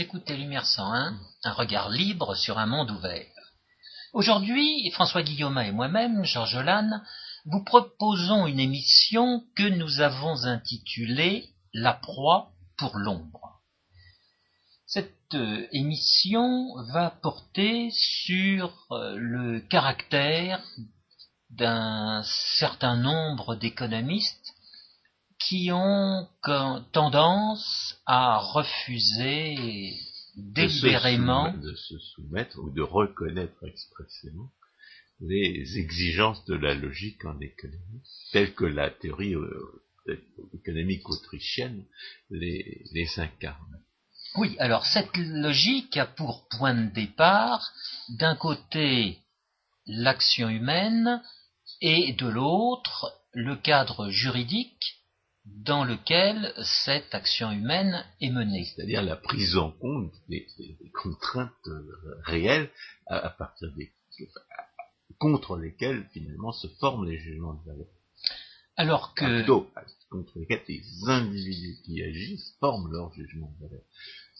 écoutez Lumière 101, un regard libre sur un monde ouvert. Aujourd'hui, François Guillaume et moi-même, Georges Lannes, vous proposons une émission que nous avons intitulée La proie pour l'ombre. Cette euh, émission va porter sur euh, le caractère d'un certain nombre d'économistes qui ont tendance à refuser délibérément de se, soumettre ou de reconnaître expressément les exigences de la logique en économie, telles que la théorie euh, économique autrichienne les, les incarne. Oui, alors cette logique a pour point de départ, d'un côté, l'action humaine et de l'autre, le cadre juridique dans lequel cette action humaine est menée. C'est-à-dire la prise en compte des, contraintes euh, réelles à, partir des contre lesquelles finalement se forment les jugements de valeur. Alors que plutôt, contre lesquels les individus qui agissent forment leur jugement de valeur.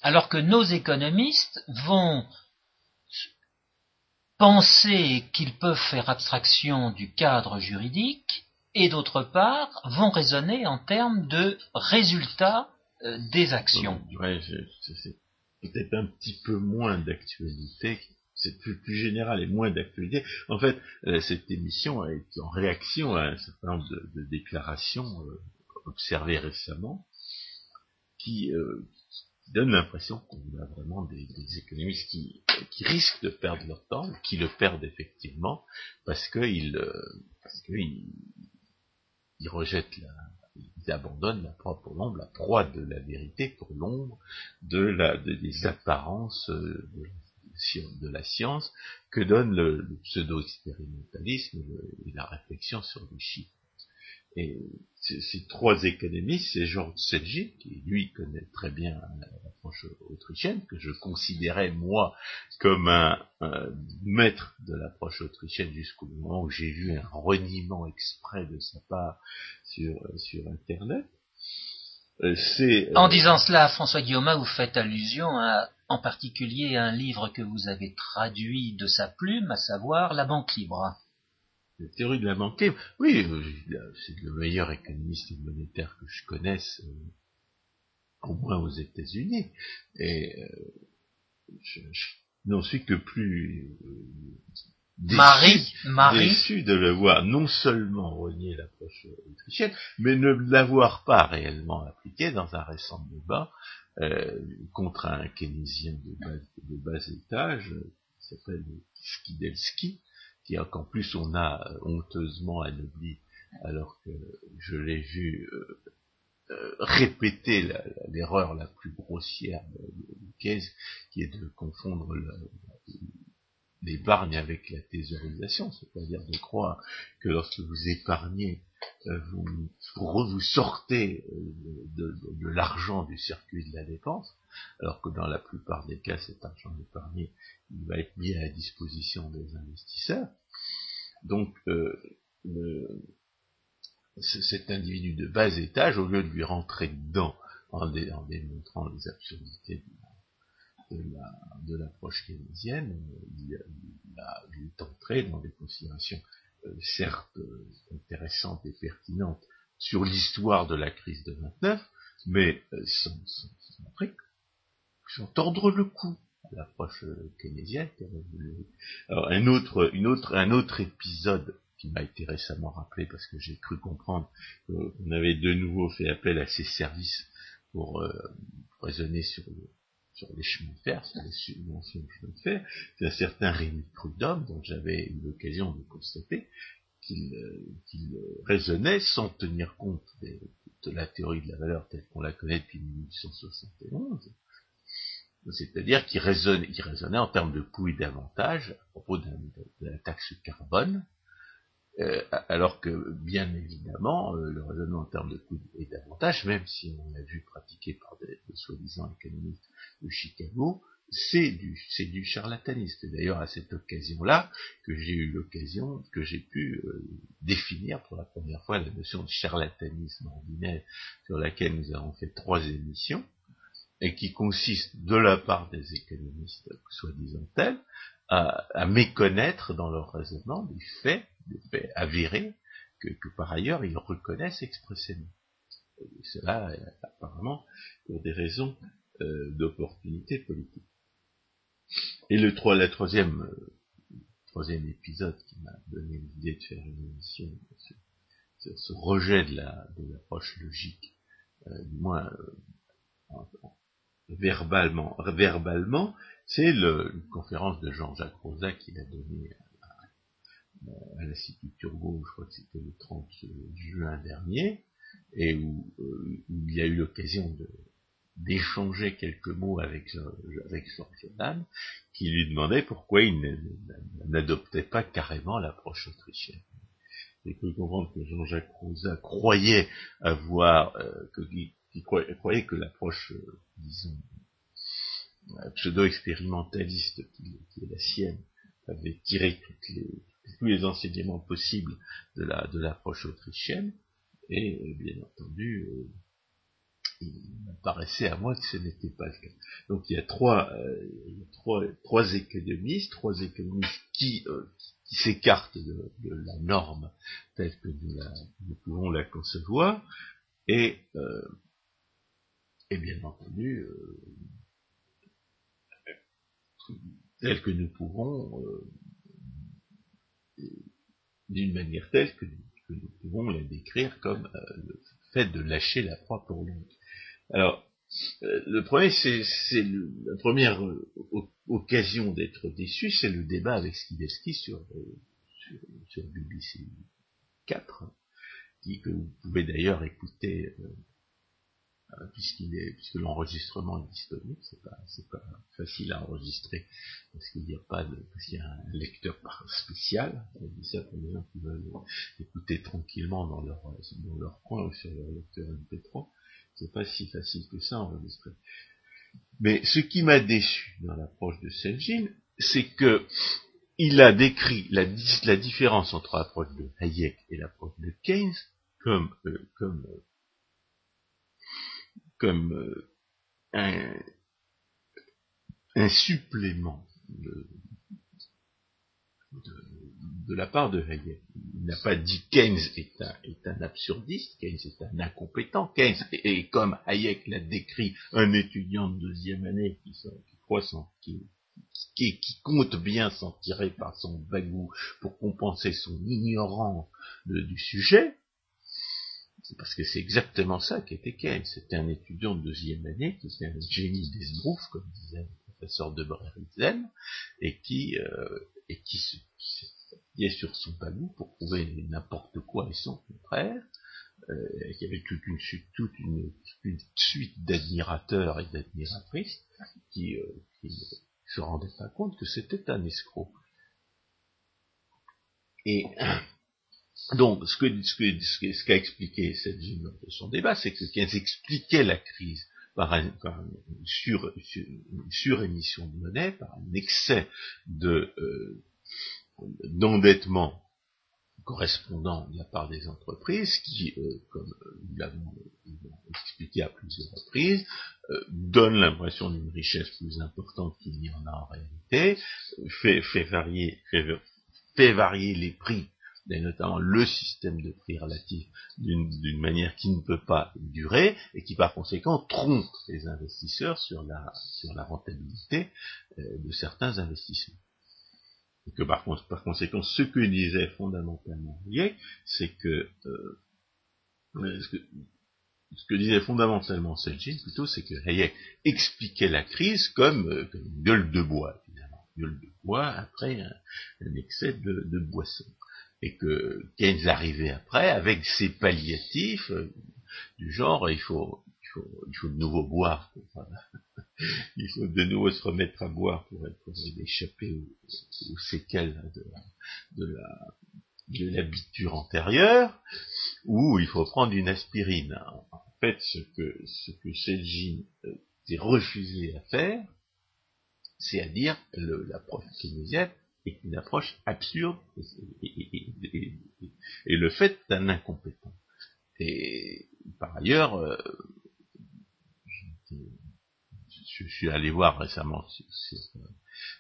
Alors que nos économistes vont penser qu'ils peuvent faire abstraction du cadre juridique et d'autre part vont raisonner en termes de résultats euh, des actions. C'est peut-être un petit peu moins d'actualité, c'est plus, général et moins d'actualité. En fait, euh, cette émission a été en réaction à un certain nombre de, déclarations euh, observées récemment qui, donnent l'impression qu'on a vraiment des, économistes qui, qui, risquent de perdre leur temps, qui le perdent effectivement, parce qu'ils parce qu'ils ils rejettent la, ils abandonnent la proie pour l'ombre, la proie de la vérité pour l'ombre, de la, des apparences euh, de, la science que donne le, pseudo-expérimentalisme et la réflexion sur les chiffres. Et ces trois économistes, c'est Georges Selgi, qui lui connaît très bien l'approche autrichienne, que je considérais moi comme un, maître de l'approche autrichienne jusqu'au moment où j'ai vu un reniement exprès de sa part sur, sur Internet. Euh, en disant cela, François Guillaume, vous faites allusion à, en particulier à un livre que vous avez traduit de sa plume, à savoir La Banque libre la théorie de la banque oui, euh, c'est le meilleur économiste monétaire que je connaisse, euh, au moins aux États-Unis. Et euh, je, n'en suis que plus déçu, de le voir non seulement renier l'approche autrichienne, mais ne l'avoir pas réellement appliqué dans un récent débat contre un keynésien de bas, de bas étage qui s'appelle Skidelski, qu'en plus on a euh, honteusement anobli, alors que je l'ai vu euh, euh, répéter l'erreur la, plus grossière de, Keynes, qui est de confondre l'épargne avec la thésaurisation, c'est-à-dire de croire que lorsque vous épargnez, vous, vous sortez de, de l'argent du circuit de la dépense, alors que dans la plupart des cas, cet argent épargné, il va être mis à la disposition des investisseurs. Donc, euh, cet individu de bas étage, au lieu de lui rentrer dedans en, démontrant les absurdités de l'approche keynésienne, il, est entré dans des considérations euh, certes euh, intéressantes et pertinentes sur l'histoire de la crise de 29, mais sans, montrer sans tordre le cou l'approche keynésienne. Alors un autre, une autre, un autre épisode qui m'a été récemment rappelé parce que j'ai cru comprendre qu'on avait de nouveau fait appel à ces services pour euh, raisonner sur, sur les chemins de fer, sur les subventions de chemins de fer, c'est un certain Rémi Prudhomme dont j'avais eu l'occasion de constater qu'il euh, raisonnait sans tenir compte de la théorie de la valeur telle qu'on la connaît depuis 1871, c'est-à-dire qui, raisonne, qui raisonnait en termes de coûts et d'avantages à propos de, la taxe carbone, euh, alors que bien évidemment euh, le raisonnement en termes de coûts et d'avantages, même si on l'a vu pratiqué par des, soi-disant économistes de Chicago, c'est du, c'est du charlatanisme. C'est d'ailleurs à cette occasion-là que j'ai eu l'occasion, que j'ai pu euh, définir pour la première fois la notion de charlatanisme ordinaire sur laquelle nous avons fait trois émissions et qui consiste de la part des économistes soi-disant tels à, méconnaître dans leur raisonnement des faits, des faits avérés que, par ailleurs ils reconnaissent expressément. Et cela apparemment pour des raisons euh, d'opportunité politique. Et le la troisième, euh, troisième épisode qui m'a donné l'idée de faire une émission sur, ce rejet de l'approche logique, euh, du moins verbalement, verbalement, c'est une conférence de Jean-Jacques Rosa qu'il a donnée à, l'Institut Turgot, je crois que c'était le 30 juin dernier, et où, euh, il y a eu l'occasion d'échanger quelques mots avec, avec Sorgedan, qui lui demandait pourquoi il n'adoptait pas carrément l'approche autrichienne. Et que comprendre que Jean-Jacques Rosa croyait avoir, euh, que, qui croyait, que l'approche, euh, disons, euh, pseudo-expérimentaliste qui, est la sienne, avait tiré tous les enseignements possibles de la de l'approche autrichienne, et euh, bien entendu, il paraissait à moi que ce n'était pas le cas. Donc il y a trois, trois, trois économistes, trois économistes qui, qui s'écartent de, la norme telle que nous, nous pouvons la concevoir, et et bien entendu, euh, tel que nous pouvons, euh, d'une manière telle que, nous pouvons la décrire comme euh, le fait de lâcher la proie pour l'autre. Alors, le premier, c'est la première occasion d'être déçu, c'est le débat avec Skideski sur, sur, sur BBC 4, qui, que vous pouvez d'ailleurs écouter euh, puisqu'il est, puisque l'enregistrement est disponible, c'est pas, c'est pas facile à enregistrer parce qu'il n'y a pas de, parce qu'il y a un lecteur spécial. On dit ça pour les gens qui veulent écouter tranquillement dans leur, dans leur coin ou sur leur lecteur MP3. C'est pas si facile que ça à enregistrer. Mais ce qui m'a déçu dans l'approche de Selgin, c'est que il a décrit la, la différence entre l'approche de Hayek et l'approche de Keynes comme, euh, comme euh, comme euh, un, supplément de, la part de Hayek. Il n'a pas dit Keynes est un, est un absurdiste, Keynes est un incompétent, Keynes est, comme Hayek l'a décrit, un étudiant de deuxième année qui, croit qui, qui, qui, compte bien s'en tirer par son bagou pour compenser son ignorance du sujet, c'est parce que c'est exactement ça qu'était Keynes. C'était un étudiant de deuxième année, qui était un génie des comme disait le professeur de Brerizen, et qui, euh, et qui se est sur son panneau pour prouver n'importe quoi et son contraire. Euh, y avait toute une, toute une, une suite d'admirateurs et d'admiratrices qui, euh, qui ne se rendaient pas compte que c'était un escroc. Et donc, ce qu'a ce ce qu'a expliqué cette de son débat, c'est que Keynes expliquait la crise par, une, surémission de monnaie, par un excès de euh, d'endettement correspondant de la part des entreprises, qui, euh, comme nous l'avons expliqué à plusieurs reprises, euh, donne l'impression d'une richesse plus importante qu'il n'y en a en réalité, fait, fait varier, fait varier les prix et notamment le système de prix relatif d'une manière qui ne peut pas durer et qui par conséquent trompe les investisseurs sur la, sur la rentabilité euh, de certains investissements. Et que par, conséquent, ce que disait fondamentalement Hayek, c'est que, euh, ce que ce que disait fondamentalement Selgin, plutôt, c'est que Hayek expliquait la crise comme, euh, une gueule de bois, finalement. Gueule de bois après un, excès de, de boisson et que Keynes arrivait après avec ses palliatifs euh, du genre il faut il faut il faut de nouveau boire pour, il faut de nouveau se remettre à boire pour, pour échapper aux, séquelles de, de la de l'habiture antérieure, ou il faut prendre une aspirine. En fait, ce que, ce que Selgin euh, s'est refusé à faire, c'est à dire l'approche keynésienne, est une approche absurde et, le fait d'un incompétent. Et par ailleurs, euh, je suis allé voir récemment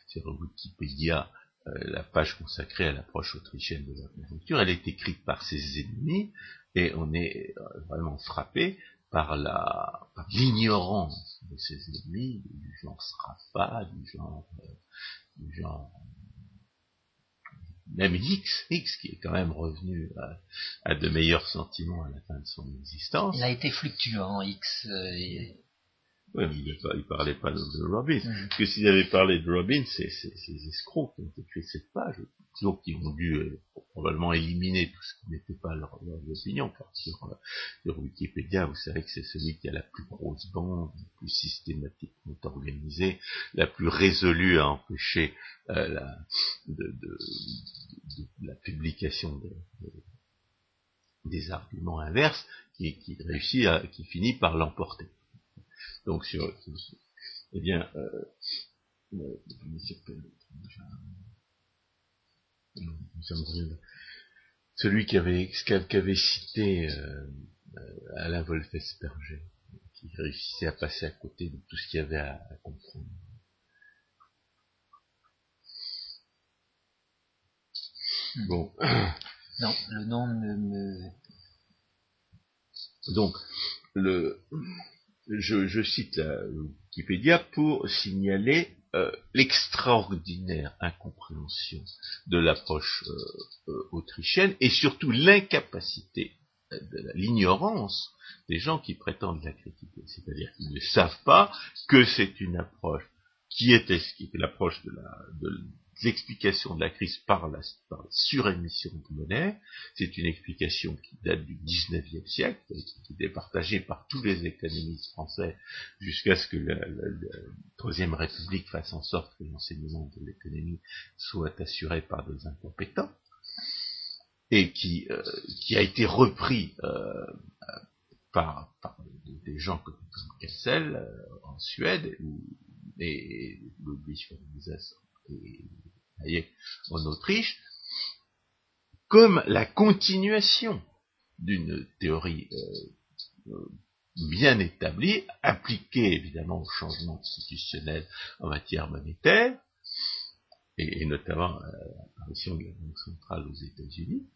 sur, Wikipédia euh, la page consacrée à l'approche autrichienne de la conjoncture. Elle est écrite par ses ennemis et on est euh, vraiment frappé par la l'ignorance de ses ennemis, du genre Sraffa, du genre, du genre même X, X qui est quand même revenu à, de meilleurs sentiments à la fin de son existence. Il a été fluctuant, X. Euh, oui, mais il, ne parlait pas de, Robin. Mm. Parce que s'il avait parlé de Robin, c'est ces escrocs qui ont écrit cette page, donc qui ont dû euh, probablement éliminer tout ce qui n'était pas leur, leur, opinion, car sur, euh, sur, Wikipédia, vous savez que c'est celui qui a la plus grosse bande, la plus systématiquement organisée, la plus résolue à empêcher euh, la, de, de, la publication des arguments inverses, qui, qui réussit à, qui finit par l'emporter. Donc sur, eh bien, euh, celui qui avait, qui avait cité euh, Alain Wolf-Esperger, qui réussissait à passer à côté de tout ce qu'il y avait à, à comprendre. Bon. Non, le nom ne me. Donc, le, je, cite la Wikipédia pour signaler euh, l'extraordinaire incompréhension de l'approche euh, euh, autrichienne et surtout l'incapacité, l'ignorance des gens qui prétendent la critiquer. C'est-à-dire qu'ils ne savent pas que c'est une approche qui est, l'approche de la, de, l'explication de la crise par la, surémission de monnaie. C'est une explication qui date du XIXe siècle, qui est partagée par tous les économistes français jusqu'à ce que la, Troisième République fasse en sorte que l'enseignement de l'économie soit assuré par des incompétents et qui, euh, a été repris euh, par, des gens comme, Kessel euh, en Suède ou, et Ludwig von Mises en Autriche, comme la continuation d'une théorie euh, euh, bien établie, appliquée évidemment au changement institutionnel en matière monétaire, et, notamment à l'apparition de la Banque centrale aux États-Unis,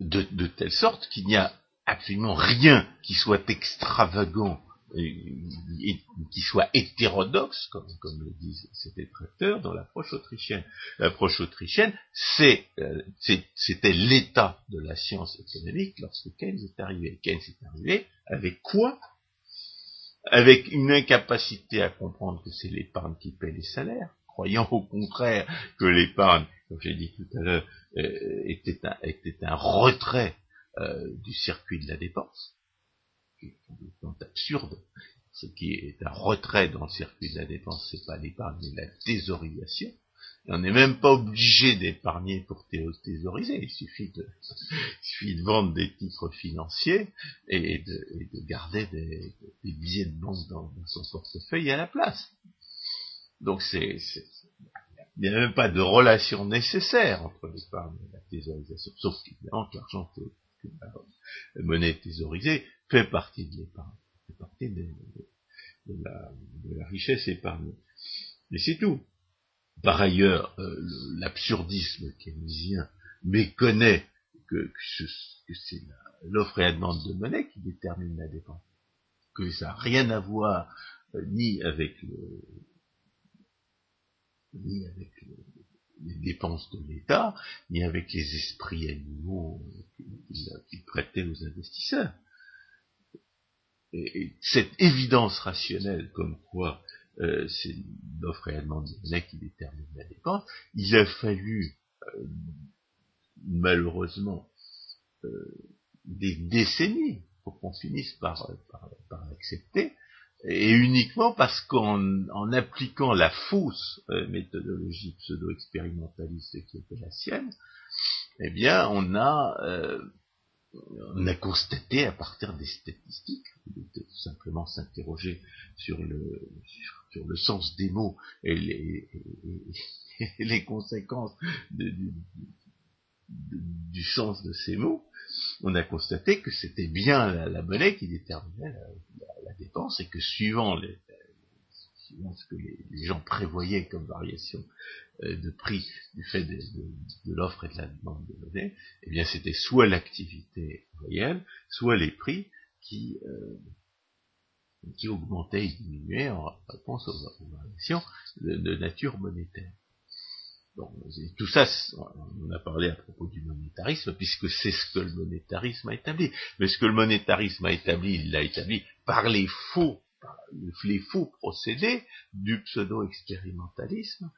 de telle sorte qu'il n'y a absolument rien qui soit extravagant qui soit hétérodoxe, comme, le disent ces détracteurs, dans l'approche autrichienne. L'approche autrichienne, euh, c'était l'état de la science économique lorsque Keynes est arrivé. Keynes est arrivé avec quoi? Avec une incapacité à comprendre que c'est l'épargne qui paie les salaires, croyant au contraire que l'épargne, comme j'ai dit tout à l'heure, euh, était, un, retrait euh, du circuit de la dépense qui est absurde. Ce qui est un retrait dans le circuit de la dépense, c'est pas l'épargne, mais la thésaurisation. On n'est même pas obligé d'épargner pour thésauriser. Il suffit de, vendre des titres financiers et de, garder des, billets de banque dans, son portefeuille à la place. Donc il n'y a même pas de relation nécessaire entre l'épargne et la thésaurisation, sauf qu'évidemment que l'argent la monnaie thésaurisée fait partie de l'épargne, fait partie de, la, richesse épargnée. Mais c'est tout. Par ailleurs, euh, l'absurdisme keynésien méconnaît que, que c'est l'offre et la demande de monnaie qui détermine la dépense. Que ça n'a rien à voir euh, ni avec le, ni avec les dépenses de l'État, ni avec les esprits animaux qu'il prêtait aux investisseurs. Et, cette évidence rationnelle comme quoi euh, c'est l'offre réellement de monnaie qui détermine la dépense, il a fallu euh, malheureusement euh, des décennies pour qu'on finisse par, par, l'accepter, et uniquement parce qu'en appliquant la fausse méthodologie pseudo-expérimentaliste qui était la sienne, eh bien on a on a constaté à partir des statistiques, tout simplement s'interroger sur le, sur, le sens des mots et les, les conséquences du, sens de ces mots, on a constaté que c'était bien la, monnaie qui déterminait la, dépense et que suivant, les, ce que les, gens prévoyaient comme variation euh, de prix du fait de, l'offre et de la demande de monnaie, eh bien c'était soit l'activité réelle, soit les prix qui, euh, qui augmentaient et diminuaient en réponse aux, variations de nature monétaire tout ça, on a parlé à propos du monétarisme, puisque c'est ce que le monétarisme a établi. Mais ce que le monétarisme a établi, il l'a établi par les faux, les faux procédés du pseudo-expérimentalisme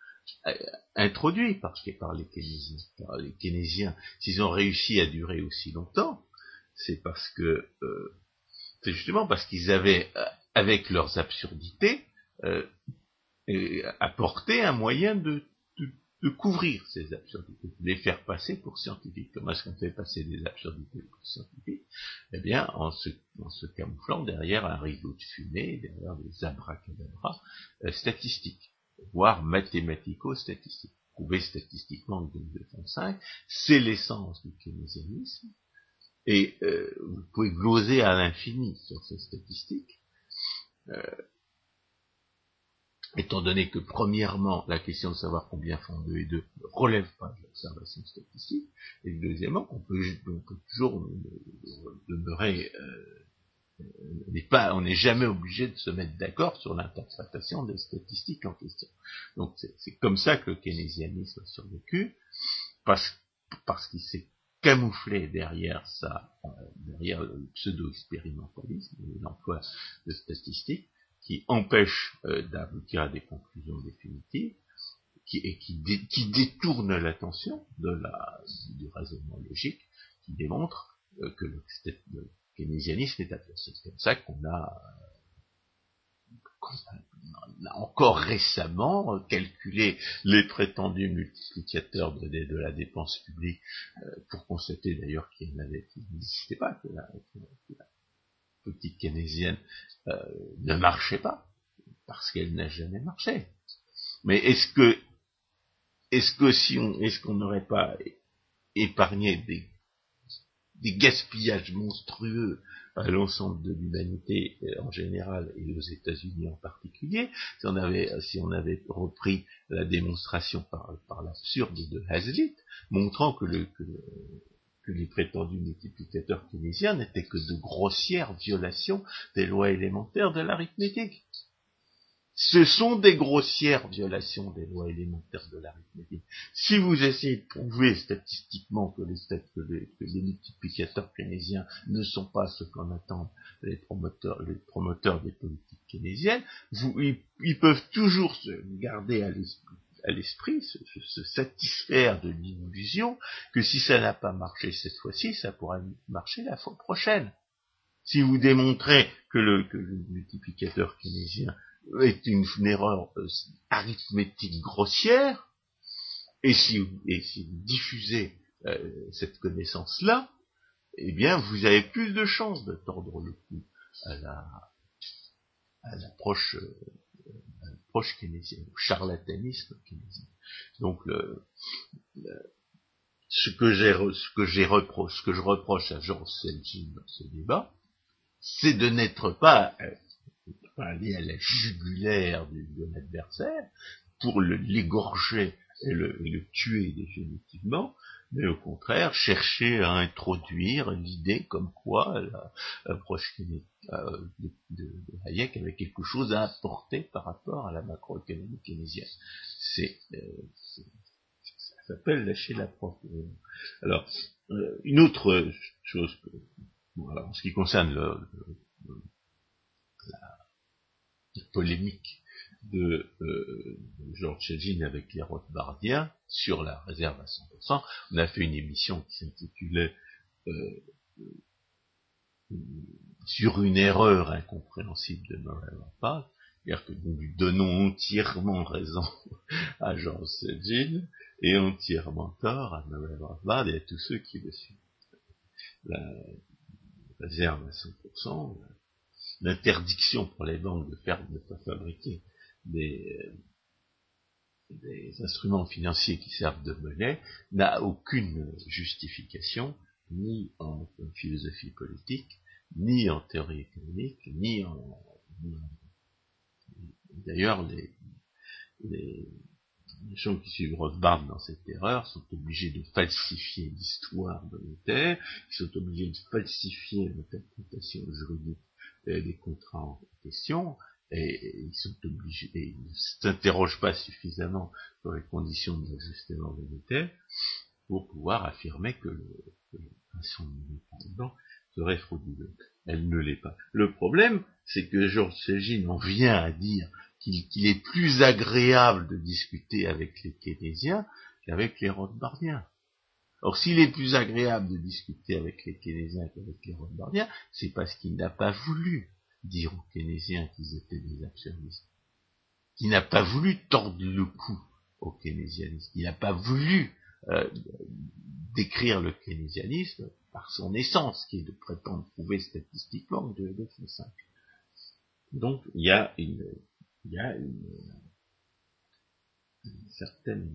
euh, introduit par, par les keynésiens. Par les keynésiens, s'ils ont réussi à durer aussi longtemps, c'est parce que, euh, c'est justement parce qu'ils avaient, euh, avec leurs absurdités, apporté un moyen de de couvrir ces absurdités, de les faire passer pour scientifiques. Comment est-ce qu'on fait passer des absurdités pour scientifiques? Eh bien, en se, camouflant derrière un rideau de fumée, derrière des abracadabras euh, statistiques, voire mathématico-statistiques. Prouver statistiquement que 2,5, c'est l'essence du keynésianisme, et euh, vous pouvez gloser à l'infini sur ces statistiques, euh, étant donné que, premièrement, la question de savoir combien font 2 et 2 ne relève pas de l'observation statistique, et deuxièmement, qu'on peut, toujours demeurer, euh, n'est pas, on n'est jamais obligé de se mettre d'accord sur l'interprétation des statistiques en question. Donc c'est comme ça que le keynésianisme a survécu, parce, qu'il s'est camouflé derrière ça, euh, derrière le pseudo-expérimentalisme, l'emploi de statistiques, qui empêche euh, d'aboutir à des conclusions définitives qui, et qui, qui détourne l'attention de la, du raisonnement logique, qui démontre euh, que le, le, keynésianisme est absurde. C'est comme ça qu'on a, encore récemment calculé les prétendus multiplicateurs de, la dépense publique euh, pour constater d'ailleurs qu'il n'existait pas, que la, que la politique keynésienne euh, ne marchait pas, parce qu'elle n'a jamais marché. Mais est-ce que, est-ce que si on, est-ce qu'on n'aurait pas épargné des, gaspillages monstrueux à l'ensemble de l'humanité euh, en général et aux États-Unis en particulier, si on avait, si on avait repris la démonstration par, par l'absurde de Hazlitt, montrant que le, que le que les prétendus multiplicateurs keynésiens n'étaient que de grossières violations des lois élémentaires de l'arithmétique. Ce sont des grossières violations des lois élémentaires de l'arithmétique. Si vous essayez de prouver statistiquement que les, multiplicateurs keynésiens ne sont pas ce qu'en attendent les promoteurs, les promoteurs des politiques keynésiennes, ils peuvent toujours se garder à l'esprit à l'esprit, se, satisfaire de l'illusion que si ça n'a pas marché cette fois-ci, ça pourra marcher la fois prochaine. Si vous démontrez que le, multiplicateur keynésien est une, erreur euh, arithmétique grossière, et si, vous diffusez euh, cette connaissance-là, eh bien, vous avez plus de chances de tordre le cou à la à l'approche euh, proche keynésienne, au charlatanisme keynésien. Donc le, ce que j'ai je reproche à Jean Selgin dans ce débat, c'est de n'être pas, euh, aller à la jugulaire de l'adversaire pour l'égorger et le, le, tuer définitivement, mais au contraire chercher à introduire l'idée comme quoi l'approche euh, de, Hayek avait quelque chose à apporter par rapport à la macroéconomie keynésienne. C'est, euh, ça s'appelle lâcher la propre. Alors, euh, une autre chose, en ce qui concerne la polémique de euh, Georges Chegin avec les Rothbardiens sur la réserve à 100%. On a fait une émission qui s'intitulait Sur une erreur incompréhensible de Murray Rothbard, c'est-à-dire que nous lui donnons entièrement raison à Georges Chegin et entièrement tort à Murray Rothbard et à tous ceux qui le suivent. La réserve à 100%, l'interdiction pour les banques de faire de ne pas fabriquer des, instruments financiers qui servent de monnaie n'a aucune justification, ni en, philosophie politique, ni en théorie économique, ni en, D'ailleurs, les, gens qui suivent Rothbard dans cette erreur sont obligés de falsifier l'histoire de Luther, ils sont obligés de falsifier l'interprétation juridique des contrats en question, et, ils ne s'interrogent pas suffisamment sur les conditions de l'ajustement monétaire pour pouvoir affirmer que le, que Elle ne l'est pas. Le problème, c'est que Georges Ségine en vient à dire qu'il est plus agréable de discuter avec les keynésiens qu'avec les Rothbardiens. Or, s'il est plus agréable de discuter avec les keynésiens qu'avec les Rothbardiens, c'est parce qu'il n'a pas voulu dire aux keynésiens qu'ils étaient des absurdistes. Il n'a pas voulu tordre le cou au keynésianisme. Il n'a pas voulu euh, décrire le keynésianisme par son essence, qui est de prétendre prouver statistiquement que de font 5. Donc, il y a une, il y a une, certaine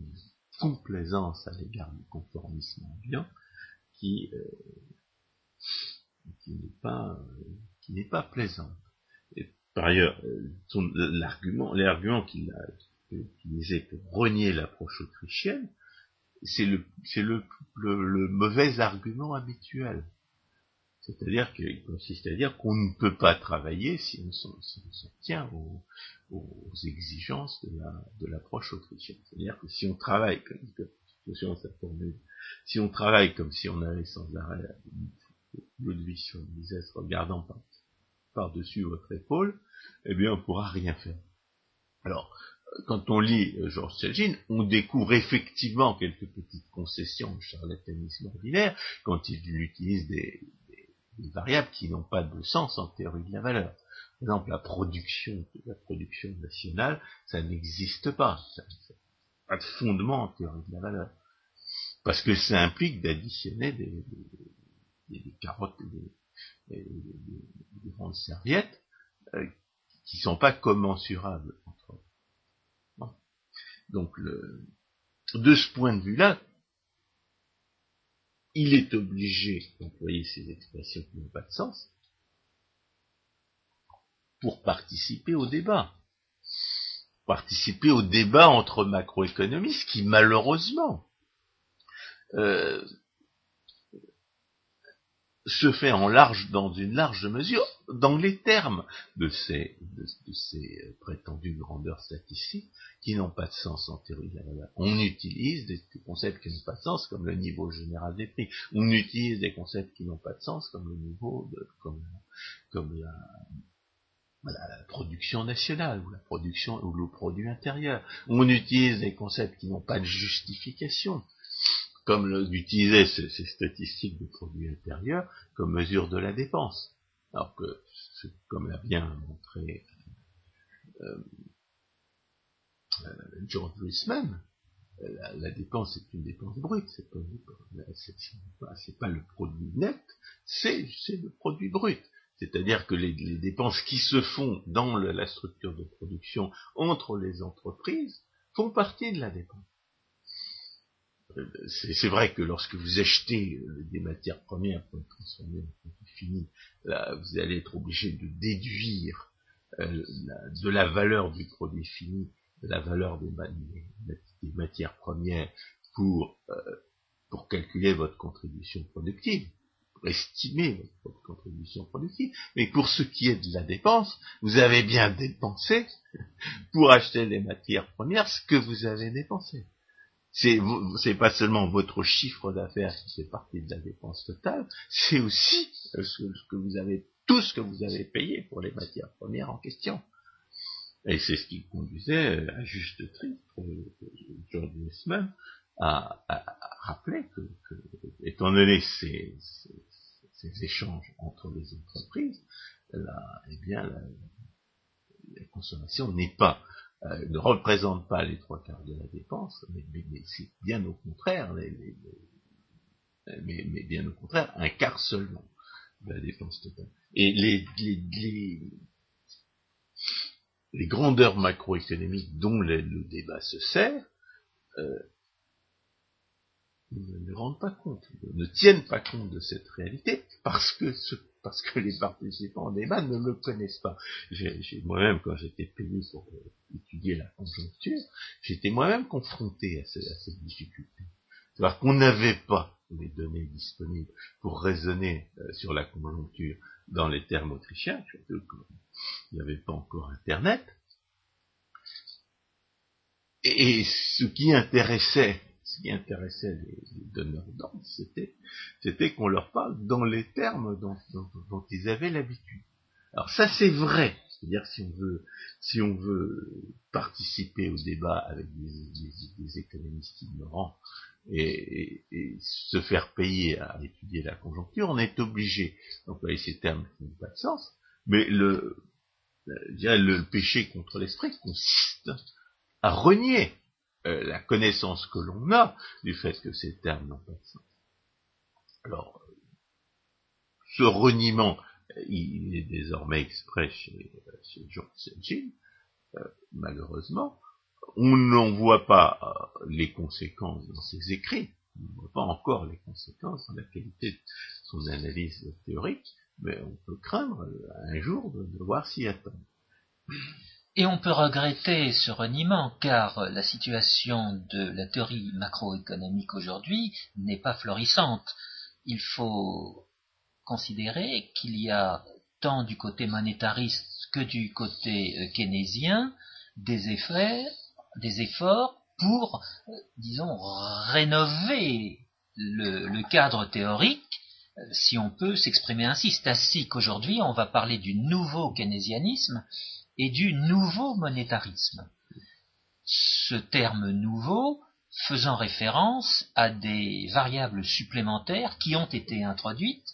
complaisance à l'égard du conformisme ambiant qui, euh, qui n'est pas, qui n'est pas plaisante. Et par ailleurs, euh, l'argument, l'argument qu'il a utilisé pour renier l'approche autrichienne, c'est le, c'est le, le, mauvais argument habituel. C'est-à-dire qu'il consiste à dire qu'on ne peut pas travailler si on s'en tient aux, aux, exigences de, la, de l'approche autrichienne. C'est-à-dire que si on travaille comme, si on travaille comme si on avait sans arrêt l'eau de vie sur une misère regardant par, par-dessus votre épaule, eh bien on pourra rien faire. Alors, quand on lit euh, Georges Selgin, on découvre effectivement quelques petites concessions de charlatanisme ordinaire quand il utilise des, variables qui n'ont pas de sens en théorie de la valeur. Par exemple, la production, la production nationale, ça n'existe pas. Ça pas de fondement en théorie de la valeur. Parce que ça implique d'additionner des, carottes et des, grandes serviettes euh, qui ne sont pas commensurables. Donc, de ce point de vue-là, il est obligé d'employer ces expressions qui n'ont pas de sens pour participer au débat. Participer au débat entre macroéconomistes qui, malheureusement, euh, se fait en large, dans une large mesure, dans les termes de ces, de, ces prétendues grandeurs statistiques qui n'ont pas de sens en théorie de. On utilise des, concepts qui n'ont pas de sens comme le niveau général des prix. On utilise des concepts qui n'ont pas de sens comme le niveau de, comme, comme la, la production nationale ou la production ou le produit intérieur. On utilise des concepts qui n'ont pas de justification comme d'utiliser ces, statistiques de produit intérieur comme mesure de la dépense. Alors que, comme l'a bien montré euh, euh, George Reisman, la, dépense est une dépense brute, c'est pas, pas, le produit net, c'est le produit brut. C'est-à-dire que les, dépenses qui se font dans la structure de production entre les entreprises font partie de la dépense c'est vrai que lorsque vous achetez euh, des matières premières pour les transformer en produit fini, là, vous allez être obligé de déduire euh, de la valeur du produit fini, de la valeur des, matières premières pour, euh, pour calculer votre contribution productive, pour estimer votre contribution productive. Mais pour ce qui est de la dépense, vous avez bien dépensé pour acheter des matières premières ce que vous avez dépensé c'est c'est pas seulement votre chiffre d'affaires qui fait partie de la dépense totale, c'est aussi euh, ce, que vous avez tout ce que vous avez payé pour les matières premières en question. Et c'est ce qui conduisait euh, à juste titre George Westman à, rappeler que, étant donné ces, échanges entre les entreprises, eh bien, la consommation n'est pas euh, ne représente pas les trois quarts de la dépense, mais, c'est bien au contraire, mais, bien au contraire, un quart seulement de la dépense totale. Et les, les, grandeurs macroéconomiques dont le, débat se sert euh, ne rendent pas compte, ne tiennent pas compte de cette réalité parce que parce que les participants au débat ne le connaissent pas. moi-même, quand j'étais payé pour euh, étudier la conjoncture, j'étais moi-même confronté à, cette difficulté. C'est-à-dire qu'on n'avait pas les données disponibles pour raisonner euh, sur la conjoncture dans les termes autrichiens, surtout qu'il n'y avait pas encore Internet. Et ce qui intéressait, ce qui intéressait les, donneurs d'ordre, c'était, qu'on leur parle dans les termes dont, ils avaient l'habitude. Alors ça c'est vrai, c'est-à-dire si on veut, participer au débat avec des, économistes ignorants et, se faire payer à étudier la conjoncture, on est obligé. D'employer ces termes qui n'ont pas de sens, mais le, le péché contre l'esprit consiste à renier euh, la connaissance que l'on a du fait que ces termes n'ont pas de sens. Alors, ce reniement, il est désormais exprès chez, George euh, malheureusement. On n'en voit pas euh, les conséquences dans ses écrits, on ne voit pas encore les conséquences dans la qualité de son analyse théorique, mais on peut craindre un jour de devoir s'y attendre. Et on peut regretter ce reniement car la situation de la théorie macroéconomique aujourd'hui n'est pas florissante. Il faut considérer qu'il y a tant du côté monétariste que du côté euh, keynésien des effets, des efforts pour, euh, disons, rénover le, cadre théorique, euh, si on peut s'exprimer ainsi. C'est ainsi qu'aujourd'hui on va parler du nouveau keynésianisme et du nouveau monétarisme. Ce terme nouveau faisant référence à des variables supplémentaires qui ont été introduites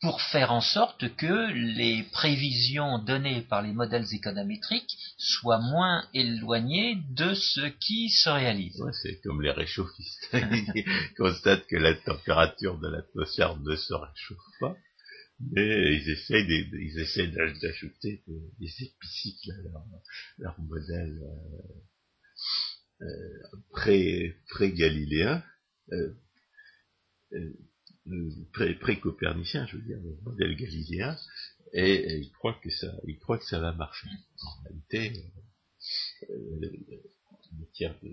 pour faire en sorte que les prévisions données par les modèles économétriques soient moins éloignées de ce qui se réalise. c'est comme les réchauffistes. Ils constatent que la température de l'atmosphère ne se réchauffe pas mais ils essayent ils essaient d'ajouter des épicycles à leur, modèle euh, euh, pré galiléen euh, pré, pré copernicien je veux dire le modèle galiléen et, ils croient que ça ils croient que ça va marcher. En réalité le tiers de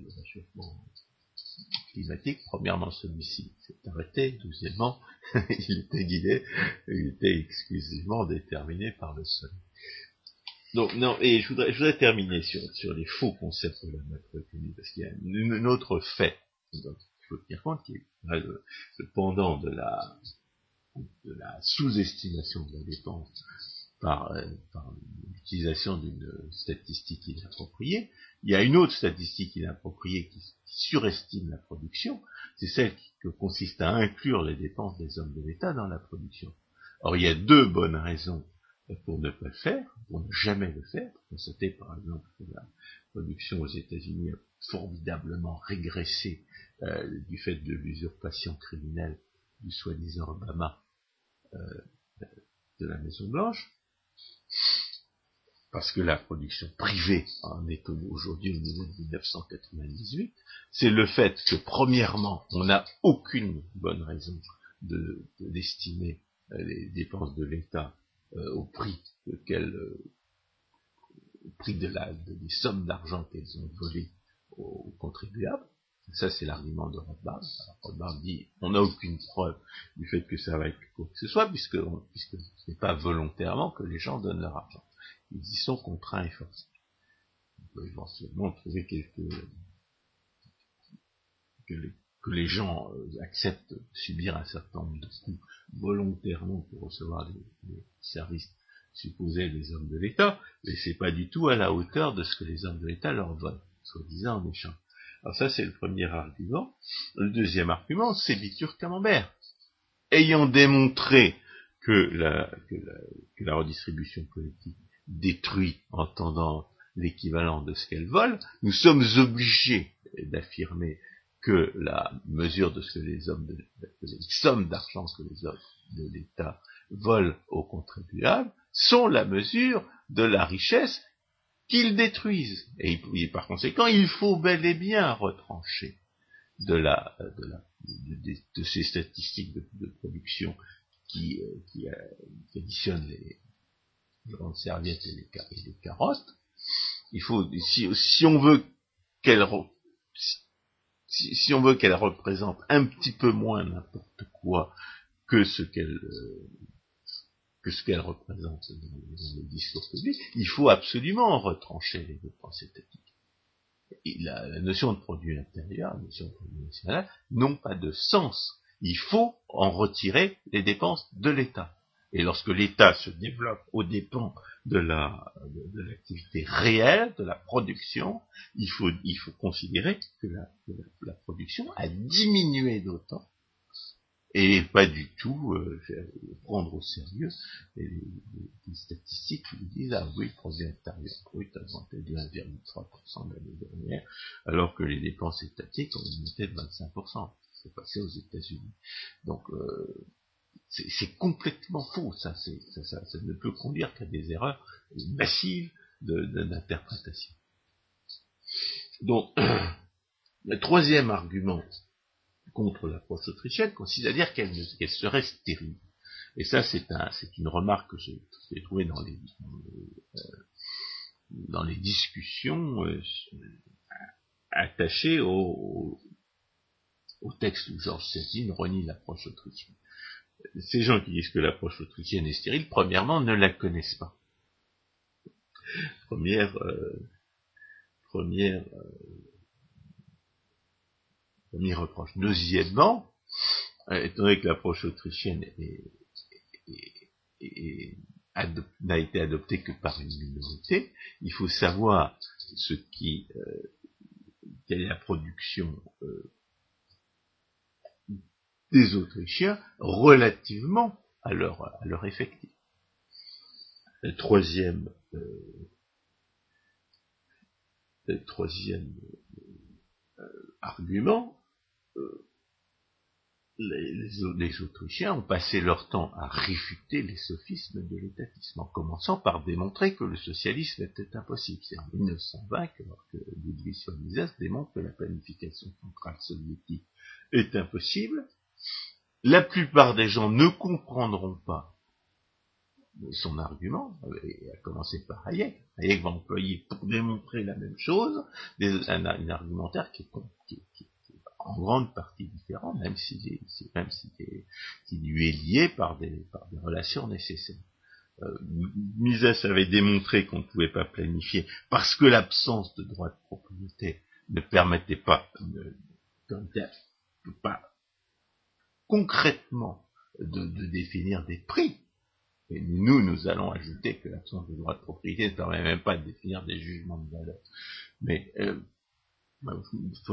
climatique. Premièrement, celui-ci s'est arrêté. Deuxièmement, il était guidé, il était exclusivement déterminé par le soleil. Donc, non, et je voudrais, terminer sur, sur les faux concepts de la macroéconomie, parce qu'il y a un autre fait dont il faut tenir compte, qui est le, pendant de la, de la sous-estimation de la dépense par, euh, par l'utilisation d'une statistique inappropriée. Il y a une autre statistique inappropriée qui, surestime la production, c'est celle qui consiste à inclure les dépenses des hommes de l'État dans la production. Or, il y a deux bonnes raisons pour ne pas le faire, pour ne jamais le faire. Constater par exemple que la production aux États-Unis a formidablement régressé euh, du fait de l'usurpation criminelle du soi-disant Obama euh, de la Maison Blanche parce que la production privée en est aujourd'hui au niveau de 1998, c'est le fait que, premièrement, on n'a aucune bonne raison de, d'estimer euh, les dépenses de l'État euh, au prix euh, prix de la, des sommes d'argent qu'elles ont volées aux, contribuables. Ça, c'est l'argument de Rothbard. Rothbard dit, on n'a aucune preuve du fait que ça va être quoi que ce soit, puisque, ce n'est pas volontairement que les gens donnent leur argent ils y sont contraints et forcés. On peut éventuellement trouver quelques que les, gens euh, acceptent de subir un certain nombre de coûts volontairement pour recevoir les, services supposés des hommes de l'État, mais c'est pas du tout à la hauteur de ce que les hommes de l'État leur veulent, soi-disant en échange. Alors ça, c'est le premier argument. Le deuxième argument, c'est Bitur Camembert. Ayant démontré que la, redistribution politique détruit en tendant l'équivalent de ce qu'elle vole, nous sommes obligés d'affirmer que la mesure de ce que les hommes de, sommes d'argent que les hommes de l'État volent aux contribuables sont la mesure de la richesse qu'ils détruisent. Et, par conséquent, il faut bel et bien retrancher de, la, de, ces statistiques de, production qui, euh, qui, additionnent les, grandes serviettes et les, carottes. Il faut, si, si on veut qu'elle si, on veut qu'elle représente un petit peu moins n'importe quoi que ce qu'elle euh, que ce qu'elle représente dans, le discours public, il faut absolument retrancher les dépenses étatiques. la, la, notion de produit intérieur, la notion de produit national, n'ont pas de sens. Il faut en retirer les dépenses de l'État. Et lorsque l'État se développe aux dépens de la de, l'activité réelle, de la production, il faut il faut considérer que la, production a diminué d'autant et pas du tout euh, prendre au sérieux les, statistiques qui disent ah oui, le produit intérieur brut a augmenté de 1,3% l'année dernière, alors que les dépenses étatiques ont augmenté de 25%. C'est passé aux États-Unis. Donc euh, c'est complètement faux, ça, ça, ça, ça, ne peut conduire qu'à des erreurs massives d'interprétation. Donc, le troisième argument contre l'approche autrichienne consiste à dire qu'elle serait stérile. Et ça, c'est un, une remarque que j'ai trouvée dans les, euh, discussions euh, attachées au, texte où Georges Cézine renie l'approche autrichienne ces gens qui disent que l'approche autrichienne est stérile, premièrement, ne la connaissent pas. Première, euh, première, premier reproche. Deuxièmement, euh, étant donné que l'approche autrichienne n'a été adoptée que par une minorité, il faut savoir ce qui, quelle est la production des Autrichiens relativement à leur, à leur effectif. Troisième, euh, troisième euh, argument, les, Autrichiens ont passé leur temps à réfuter les sophismes de l'étatisme, en commençant par démontrer que le socialisme était impossible. C'est en 1920 que, que Ludwig von Mises démontre que la planification centrale soviétique est impossible, la plupart des gens ne comprendront pas son argument, et à commencer par Hayek. Hayek va employer pour démontrer la même chose un, argumentaire qui est, en grande partie différent, même s'il même lui est lié par des, relations nécessaires. Euh, Mises avait démontré qu'on ne pouvait pas planifier parce que l'absence de droit de propriété ne permettait pas de, pas concrètement de, définir des prix. Et nous, nous allons ajouter que l'absence de droit de propriété ne permet même pas de définir des jugements de valeur. Mais euh,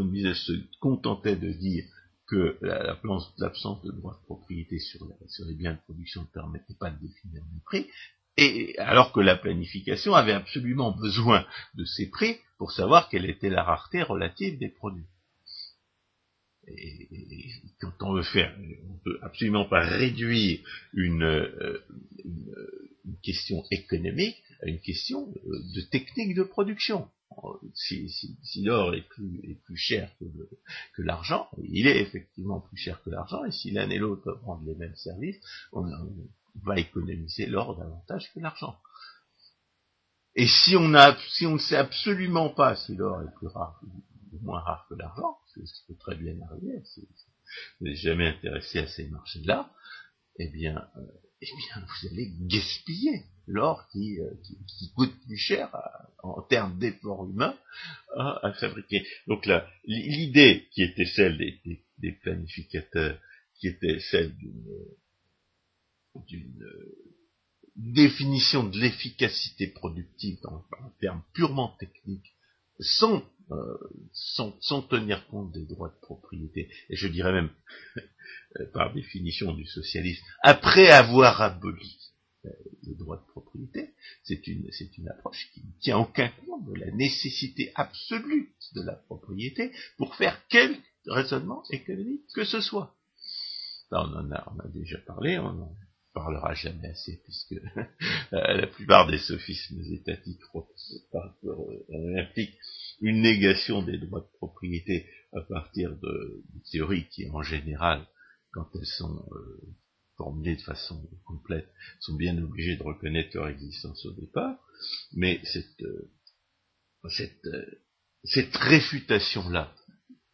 Mises se contentait de dire que l'absence de droit de propriété sur, les biens de production ne permettait pas de définir des prix, et alors que la planification avait absolument besoin de ces prix pour savoir quelle était la rareté relative des produits. Quand on veut faire, on peut absolument pas réduire une, euh, question économique à une question euh, de technique de production. Si, l'or est plus, cher que, l'argent, il est effectivement plus cher que l'argent, et si l'un et l'autre rendre les mêmes services, on, va économiser l'or davantage que l'argent. Et si on a, si on ne sait absolument pas si l'or est plus rare ou moins rare que l'argent, ce qui peut très bien arriver, si vous n'êtes jamais intéressé à ces marchés-là, eh bien, euh, eh bien, vous allez gaspiller l'or qui, euh, qui, coûte plus cher en termes d'efforts humains à, fabriquer. Donc là, l'idée qui était celle des, des, planificateurs, qui était celle d'une définition de l'efficacité productive en, en termes purement techniques, sans euh, sans, tenir compte des droits de propriété, et je dirais même, euh, par définition du socialisme, après avoir aboli euh, les droits de propriété, c'est une, c'est une approche qui ne tient aucun compte de la nécessité absolue de la propriété pour faire quel raisonnement économique que ce soit. on en a, on a déjà parlé, on n'en parlera jamais assez, puisque la plupart des sophismes étatiques impliquent une négation des droits de propriété à partir de, théories qui, en général, quand elles sont euh, formulées de façon complète, sont bien obligées de reconnaître leur existence au départ, mais cette, euh, cette, euh, cette réfutation-là,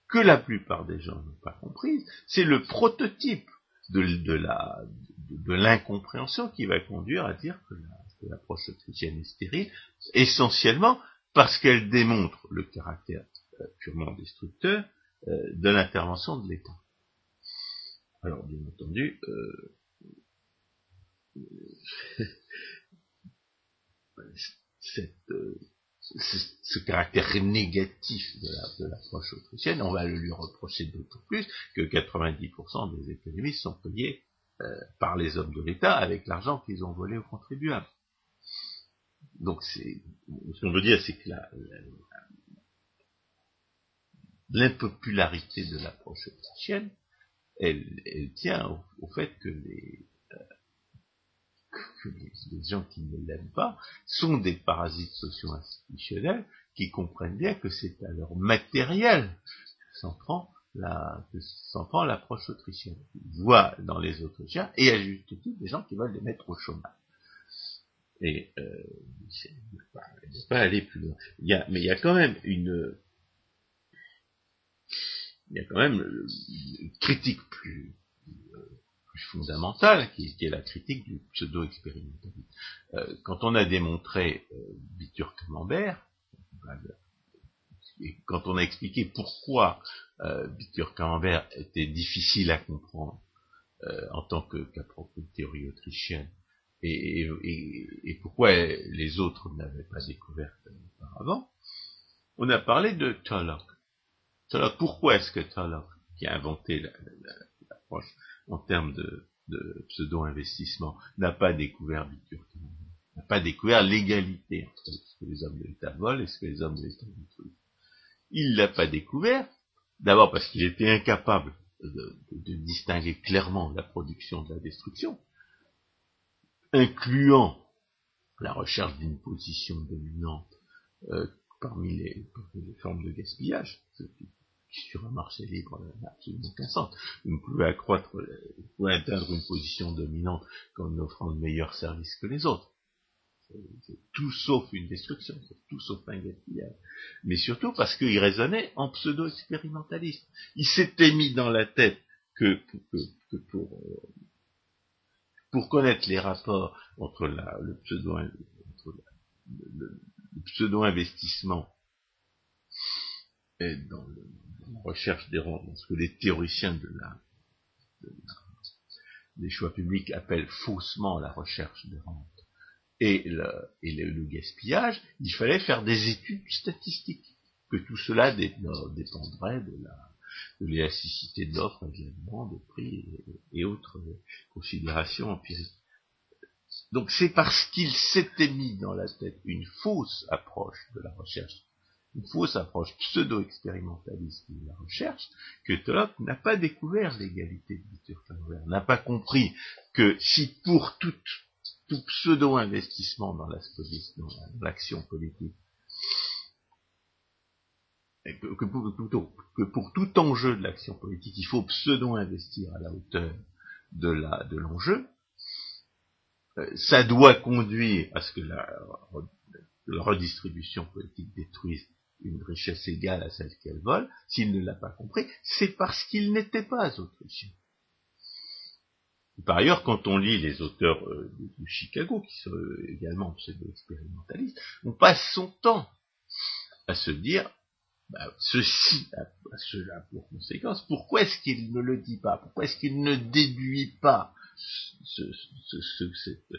que la plupart des gens n'ont pas comprise, c'est le prototype de, de la de, l'incompréhension qui va conduire à dire que l'approche autrichienne est stérile, essentiellement parce qu'elle démontre le caractère euh, purement destructeur euh, de l'intervention de l'État. Alors, bien entendu, euh, ce, caractère négatif de l'approche autrichienne, on va le lui reprocher d'autant plus que 90% des économistes sont payés par les hommes de l'État avec l'argent qu'ils ont volé aux contribuables. Donc, c'est, ce qu'on veut dire, c'est que la, l'impopularité de l'approche autrichienne, elle, tient au, fait que les, euh, les, gens qui ne l'aiment pas sont des parasites socio-institutionnels qui comprennent bien que c'est à leur matériel que s'en prend la, l'approche autrichienne. Ils voient dans les Autrichiens, et à juste titre, des gens qui veulent les mettre au chômage. Et euh, ne pas, aller plus loin. Mais il y a quand même une, il y a quand même une critique plus, plus fondamentale, qui, est la critique du pseudo-expérimentalisme. Euh, quand on a démontré euh, Camembert, et quand on a expliqué pourquoi euh, Camembert était difficile à comprendre euh, en tant que qu'à propos de théorie autrichienne, et, et, et, pourquoi les autres n'avaient pas découvert auparavant, on a parlé de Tulloch pourquoi est-ce que Tulloch, qui a inventé l'approche en termes de, pseudo-investissement, n'a pas découvert n'a pas découvert l'égalité entre ce que les hommes de l'État volent et ce que les hommes de l'État détruisent. Il l'a pas découvert, d'abord parce qu'il était incapable de, distinguer clairement la production de la destruction, incluant la recherche d'une position dominante euh, parmi, les, formes de gaspillage, sur un marché libre n'a absolument aucun sens. Vous pouvez accroître, vous pouvez atteindre une position dominante en offrant de meilleurs services que les autres. C'est tout sauf une destruction, c'est tout sauf un gaspillage. Mais surtout parce qu'il raisonnait en pseudo-expérimentaliste. Il s'était mis dans la tête que, pour, euh, pour connaître les rapports entre le pseudo, le pseudo-investissement et dans le, recherche des rentes, ce que les théoriciens de la, des choix publics appellent faussement la recherche des rentes, et, le, et le, gaspillage, il fallait faire des études statistiques, que tout cela dépendrait de la l'élasticité de l'offre également, de prix et, autres considérations empiriques. Donc c'est parce qu'il s'était mis dans la tête une fausse approche de la recherche une fausse approche pseudo-expérimentaliste de la recherche, que Tolop n'a pas découvert l'égalité de Bitter n'a pas compris que si pour tout, pseudo-investissement dans l'action politique, que, pour, tout enjeu de l'action politique, il faut pseudo-investir à la hauteur de l'enjeu, euh, ça doit conduire à ce que la, redistribution politique détruise une richesse égale à celle qu'elle vole, s'il ne l'a pas compris, c'est parce qu'il n'était pas autrichien. Par ailleurs, quand on lit les auteurs euh, de, Chicago, qui sont également pseudo-expérimentalistes, on passe son temps à se dire, bah, ceci a, cela pour conséquence, pourquoi est-ce qu'il ne le dit pas? Pourquoi est-ce qu'il ne déduit pas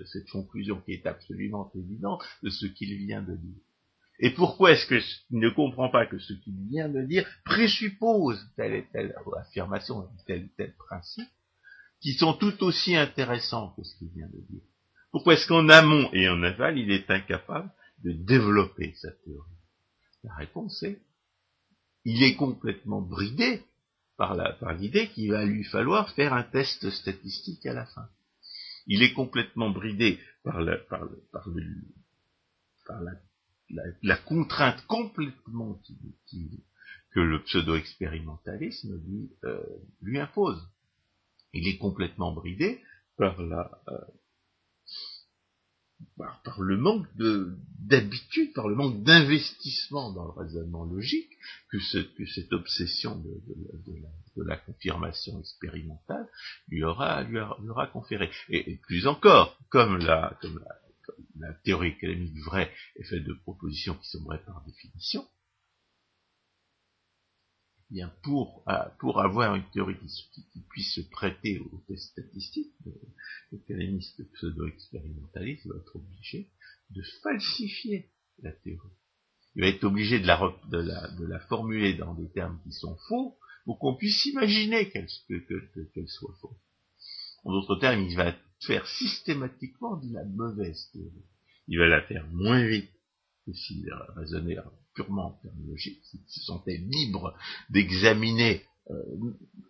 cette conclusion qui est absolument évidente de ce qu'il vient de dire? Et pourquoi est-ce qu'il ne comprend pas que ce qu'il vient de dire présuppose telle et telle affirmation, tel et tel principe, qui sont tout aussi intéressants que ce qu'il vient de dire? Pourquoi est-ce qu'en amont et en aval, il est incapable de développer sa théorie? La réponse est, il est complètement bridé par l'idée qu'il va lui falloir faire un test statistique à la fin. Il est complètement bridé par, la, le, par la la, contrainte complètement inutile que le pseudo-expérimentalisme lui, euh, lui impose. Il est complètement bridé par la, euh, par, le manque d'habitude, par le manque d'investissement dans le raisonnement logique que, cette obsession de, la, confirmation expérimentale lui aura, lui conféré. Et, plus encore, comme la, comme la théorie économique vraie est faite de propositions qui sont vraies par définition, bien pour, euh, pour avoir une théorie qui, puisse se prêter aux tests statistiques, l'économiste pseudo-expérimentaliste va être obligé de falsifier la théorie. Il va être obligé de la formuler dans des termes qui sont faux pour qu'on puisse imaginer qu'elle soit fausse. En d'autres termes, il va faire systématiquement de la mauvaise théorie. Il va la faire moins vite que s'il raisonnait purement en termes logiques, s'il se sentait libre d'examiner, euh,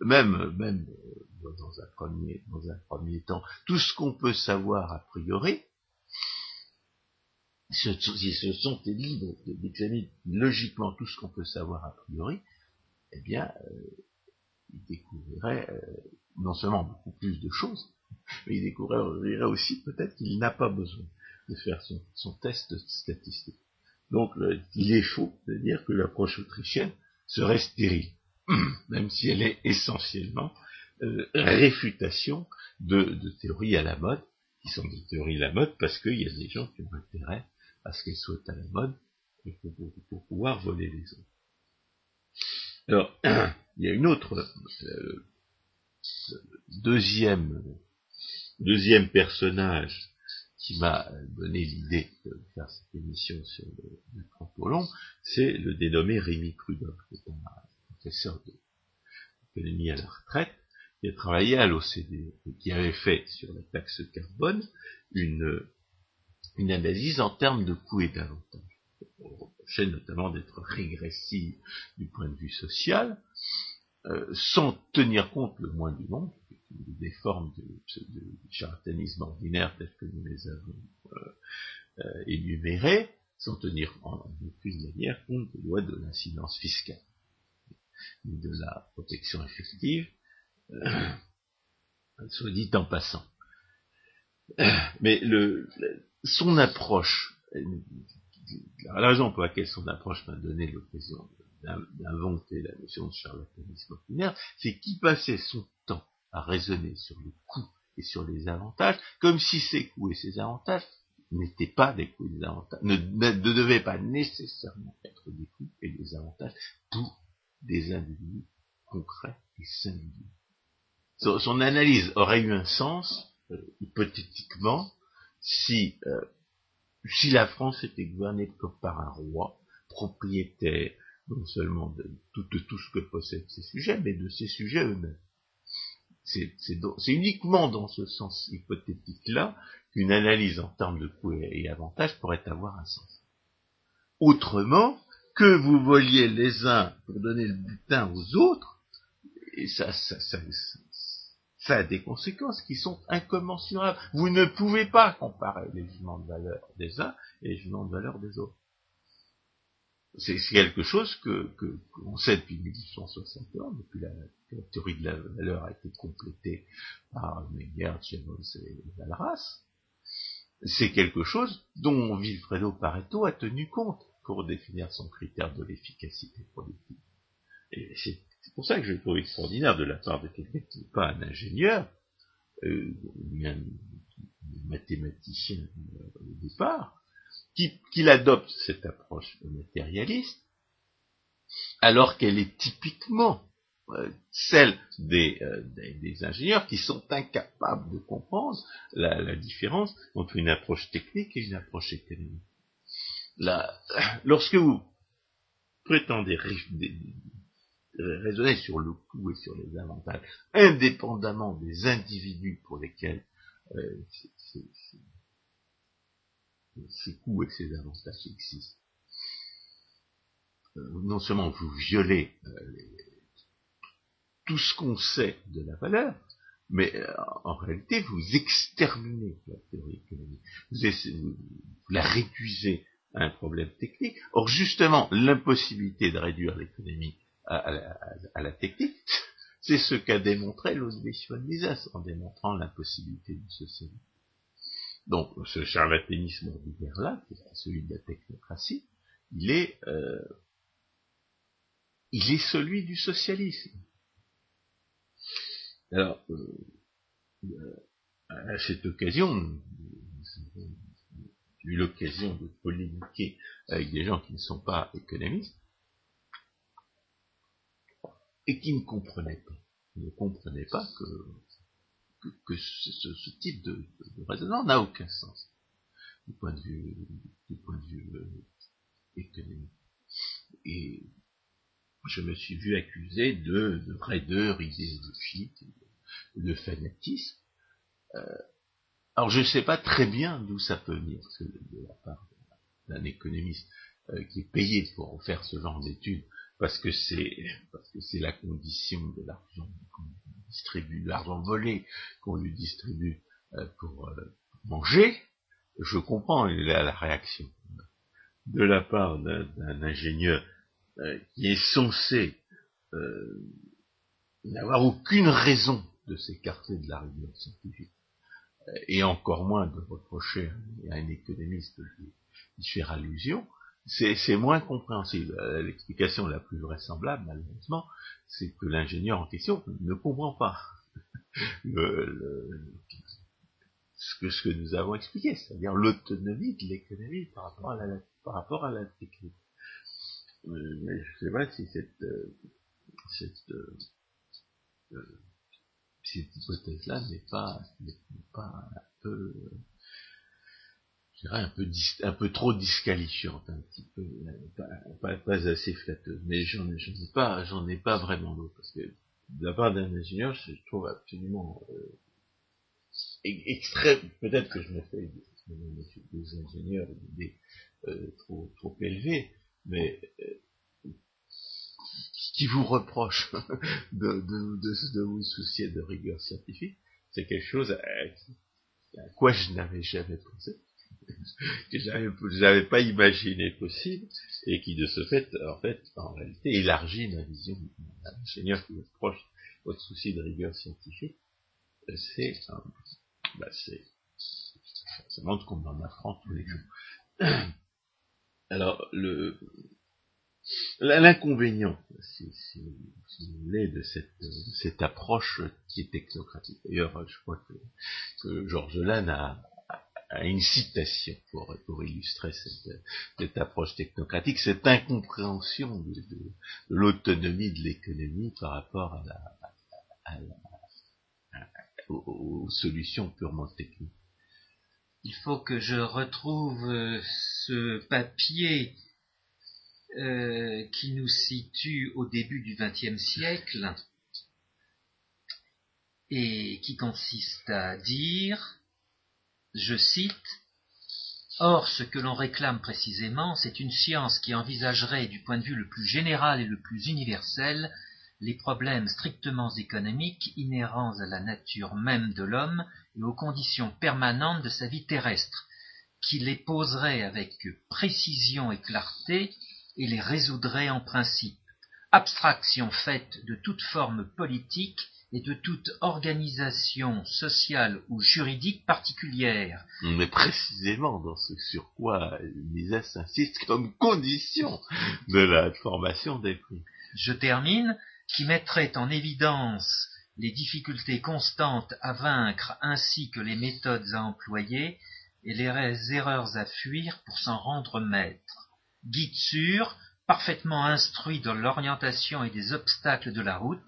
même, même euh, dans, un premier, dans un premier temps, tout ce qu'on peut savoir a priori, s'il se sentait libre d'examiner logiquement tout ce qu'on peut savoir a priori, eh bien, euh, il découvrirait non seulement beaucoup plus de choses, mais il découvrirait aussi peut-être qu'il n'a pas besoin de faire son test statistique. Donc il est faux de dire que l'approche autrichienne serait stérile, même si elle est essentiellement euh, réfutation de, théories à la mode, qui sont des théories à la mode parce qu'il y a des gens qui ont intérêt à ce qu'elles soient à la mode et pour, pouvoir voler les autres. Alors, il y a une autre euh, deuxième deuxième personnage qui m'a donné l'idée de faire cette émission sur le, le c'est le dénommé Rémi Prudhomme, qui est un professeur d'économie à la retraite, qui a travaillé à l'OCDE et qui avait fait sur la taxe carbone une, une analyse en termes de coûts et d'avantages. On reprochait notamment d'être régressive du point de vue social, euh, sans tenir compte le moins du monde, des formes de, charlatanisme ordinaire telles que nous les avons euh, euh, énumérées, sans tenir en aucune manière compte des lois de l'incidence fiscale, ni de la protection effective, euh, soit dit en passant. Mais le, son approche, la raison pour laquelle son approche m'a donné l'occasion d'inventer la notion de charlatanisme ordinaire, c'est qu'il passait son à raisonner sur le coût et sur les avantages, comme si ces coûts et ces avantages n'étaient pas des coûts et des avantages, ne, devaient pas nécessairement être des coûts et des avantages pour des individus concrets et singuliers. Son, analyse aurait eu un sens, euh, hypothétiquement, si, euh, si la France était gouvernée comme par un roi, propriétaire non seulement de tout ce que possèdent ses sujets, mais de ses sujets eux-mêmes. C'est uniquement dans ce sens hypothétique-là qu'une analyse en termes de coûts et, avantages pourrait avoir un sens. Autrement, que vous voliez les uns pour donner le butin aux autres, ça, ça, a des conséquences qui sont incommensurables. Vous ne pouvez pas comparer les jugements de valeur des uns et les jugements de valeur des autres. C'est quelque chose que qu'on sait depuis 1861, depuis la, la, théorie de la valeur a été complétée par Meyer, Jevons et Valras. C'est quelque chose dont Vilfredo Pareto a tenu compte pour définir son critère de l'efficacité productive. Et c'est pour ça que je trouve extraordinaire de la part de quelqu'un qui n'est pas un ingénieur, euh, ni un mathématicien euh, au départ, qu'il adopte cette approche matérialiste, alors qu'elle est typiquement euh, celle euh, des, ingénieurs qui sont incapables de comprendre la, différence entre une approche technique et une approche économique. lorsque vous prétendez raisonner sur le coût et sur les avantages, indépendamment des individus pour lesquels euh, ces coûts et ces avantages existent. Euh, non seulement vous violez euh, tout ce qu'on sait de la valeur, mais euh, en réalité vous exterminez la théorie économique. Vous, la réduisez à un problème technique. Or justement, l'impossibilité de réduire l'économie à, la, technique. C'est ce qu'a démontré von Mises en démontrant l'impossibilité du socialisme. Donc, ce charlatanisme ordinaire-là, qui est celui de la technocratie, il est, euh, il est celui du socialisme. Alors, euh, à cette occasion, j'ai eu l'occasion de polémiquer avec des gens qui ne sont pas économistes et qui ne comprenaient pas, ne comprenaient pas que, que, ce, type de, de, raisonnement n'a aucun sens du point de vue, du point de vue euh, économique. Et je me suis vu accusé de, de raideur idéologique, de fanatisme, euh, alors je ne sais pas très bien d'où ça peut venir, de la part d'un économiste euh, qui est payé pour faire ce genre d'études, parce que c'est parce que c'est la condition de l'argent qu'on distribue, l'argent volé qu'on lui distribue euh, pour manger. Je comprends la, réaction de la part d'un ingénieur qui est censé n'avoir aucune raison de s'écarter de la rigueur scientifique et encore moins de reprocher à un économiste d'y faire allusion, c'est moins compréhensible. Euh, l'explication la plus vraisemblable, malheureusement, c'est que l'ingénieur en question ne comprend pas ce, que, nous avons expliqué, c'est-à-dire l'autonomie de l'économie par rapport à la, par rapport à la technique. Euh, mais je ne sais pas si cette, euh, cette cette hypothèse-là n'est pas, n'est pas un peu, je dirais un peu, un peu trop disqualifiante, un petit peu, pas, pas, assez flatteuse. Mais j'en ai, pas, j'en ai pas vraiment d'autre parce que de la part d'un ingénieur, je trouve absolument euh, extrême. Peut-être que je me fais des, ingénieurs des euh, trop, trop élevés, mais euh, qui vous reproche de, de, vous soucier de rigueur scientifique, c'est quelque chose à, quoi je n'avais jamais pensé, que je n'avais pas imaginé possible, et qui de ce fait, en fait, en réalité, élargit ma vision d'un qui vous reproche votre souci de rigueur scientifique, c'est, bah c'est, ça montre qu'on en apprend tous les jours. Alors, le, L'inconvénient, si, vous voulez, de cette, approche qui est technocratique. D'ailleurs, je crois que, Georges Lannes a, une citation pour, illustrer cette, approche technocratique, cette incompréhension de, l'autonomie de l'économie par rapport à aux, solutions purement techniques. Il faut que je retrouve ce papier euh, qui nous situe au début du XXe siècle et qui consiste à dire, je cite, Or, ce que l'on réclame précisément, c'est une science qui envisagerait du point de vue le plus général et le plus universel les problèmes strictement économiques inhérents à la nature même de l'homme et aux conditions permanentes de sa vie terrestre, qui les poserait avec précision et clarté et les résoudrait en principe. Abstraction faite de toute forme politique et de toute organisation sociale ou juridique particulière. Mais précisément dans ce sur quoi Mises insiste comme condition de la formation des prix. Je termine, qui mettrait en évidence les difficultés constantes à vaincre ainsi que les méthodes à employer et les erreurs à fuir pour s'en rendre maître guide sûr, parfaitement instruit dans l'orientation et des obstacles de la route,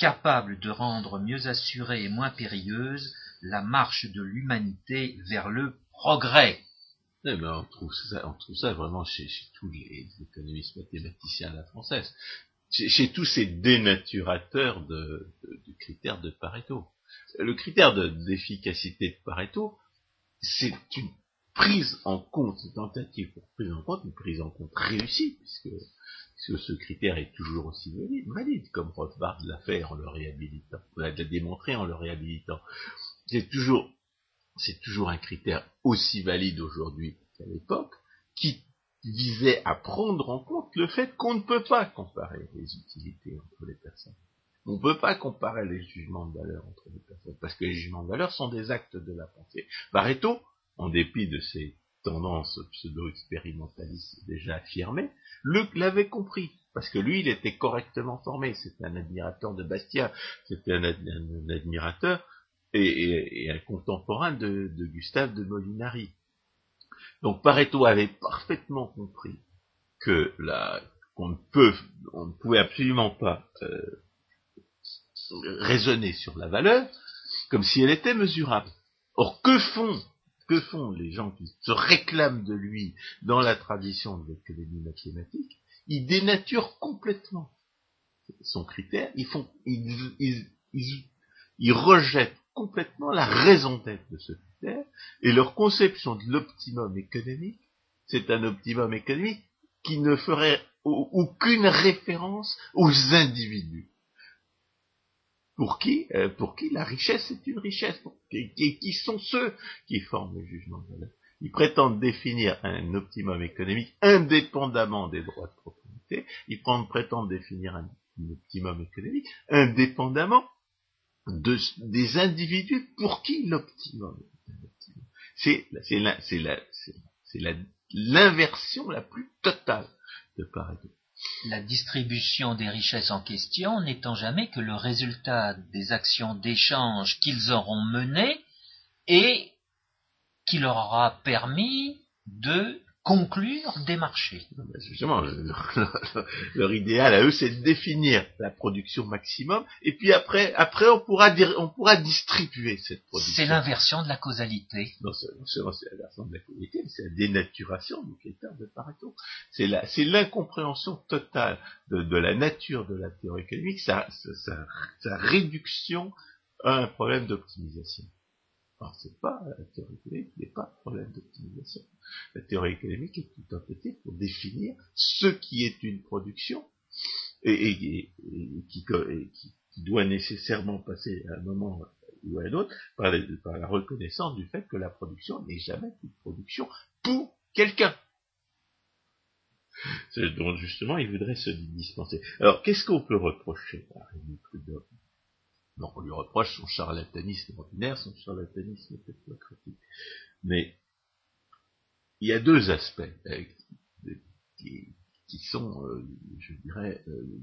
capable de rendre mieux assurée et moins périlleuse la marche de l'humanité vers le progrès. Eh ben, on, trouve ça, vraiment chez, tous les économistes mathématiciens à la française, chez, tous ces dénaturateurs de, du critère de Pareto. Le critère d'efficacité de Pareto, c'est une prise en compte, une tentative pour prise en compte, une prise en compte réussie, puisque, ce critère est toujours aussi valide, comme Rothbard l'a fait en le réhabilitant, l'a démontré en le réhabilitant. C'est toujours, c'est toujours un critère aussi valide aujourd'hui qu'à l'époque, qui visait à prendre en compte le fait qu'on ne peut pas comparer les utilités entre les personnes. On ne peut pas comparer les jugements de valeur entre les personnes, parce que les jugements de valeur sont des actes de la pensée. Barreto, en dépit de ses tendances pseudo-expérimentalistes déjà affirmées, Luc l'avait compris, parce que lui, il était correctement formé. C'était un admirateur de Bastia, c'était un, admirateur et, un contemporain de, de Gustave de Molinari. Donc Pareto avait parfaitement compris que la qu'on ne peut, on ne pouvait absolument pas euh, raisonner sur la valeur comme si elle était mesurable. Or, que font, que font les gens qui se réclament de lui dans la tradition de l'économie mathématique Ils dénaturent complètement son critère, ils ils rejettent complètement la raison d'être de ce critère, et leur conception de l'optimum économique, c'est un optimum économique qui ne ferait aucune référence aux individus. Pour qui, euh, pour qui la richesse est une richesse? Qui, qui, sont ceux qui forment le jugement de valeur Ils prétendent définir un optimum économique indépendamment des droits de propriété. Ils prétendent définir un, optimum économique indépendamment de, des individus pour qui l'optimum c'est l'inversion la plus totale de Pareto. La distribution des richesses en question n'étant jamais que le résultat des actions d'échange qu'ils auront menées et qui leur aura permis de conclure des marchés. Justement, leur, idéal à eux, c'est de définir la production maximum, et puis après, après on pourra dire, on pourra distribuer cette production. C'est l'inversion de la causalité. Non seulement c'est l'inversion de la causalité, mais c'est la dénaturation du critère de Pareto. C'est la, c'est l'incompréhension totale de, la nature de la théorie économique, sa, sa réduction à un problème d'optimisation. Alors c'est pas la théorie économique n'est pas un problème d'optimisation. La théorie économique est une tentative pour définir ce qui est une production et, qui, doit nécessairement passer à un moment ou à un autre par, la reconnaissance du fait que la production n'est jamais une production pour quelqu'un. Donc justement, il voudrait se dispenser. Alors, qu'est-ce qu'on peut reprocher à Rémi Prudhomme? On lui reproche son charlatanisme ordinaire, son charlatanisme technocratique. Mais il y a deux aspects euh, qui, sont, euh, je dirais, euh,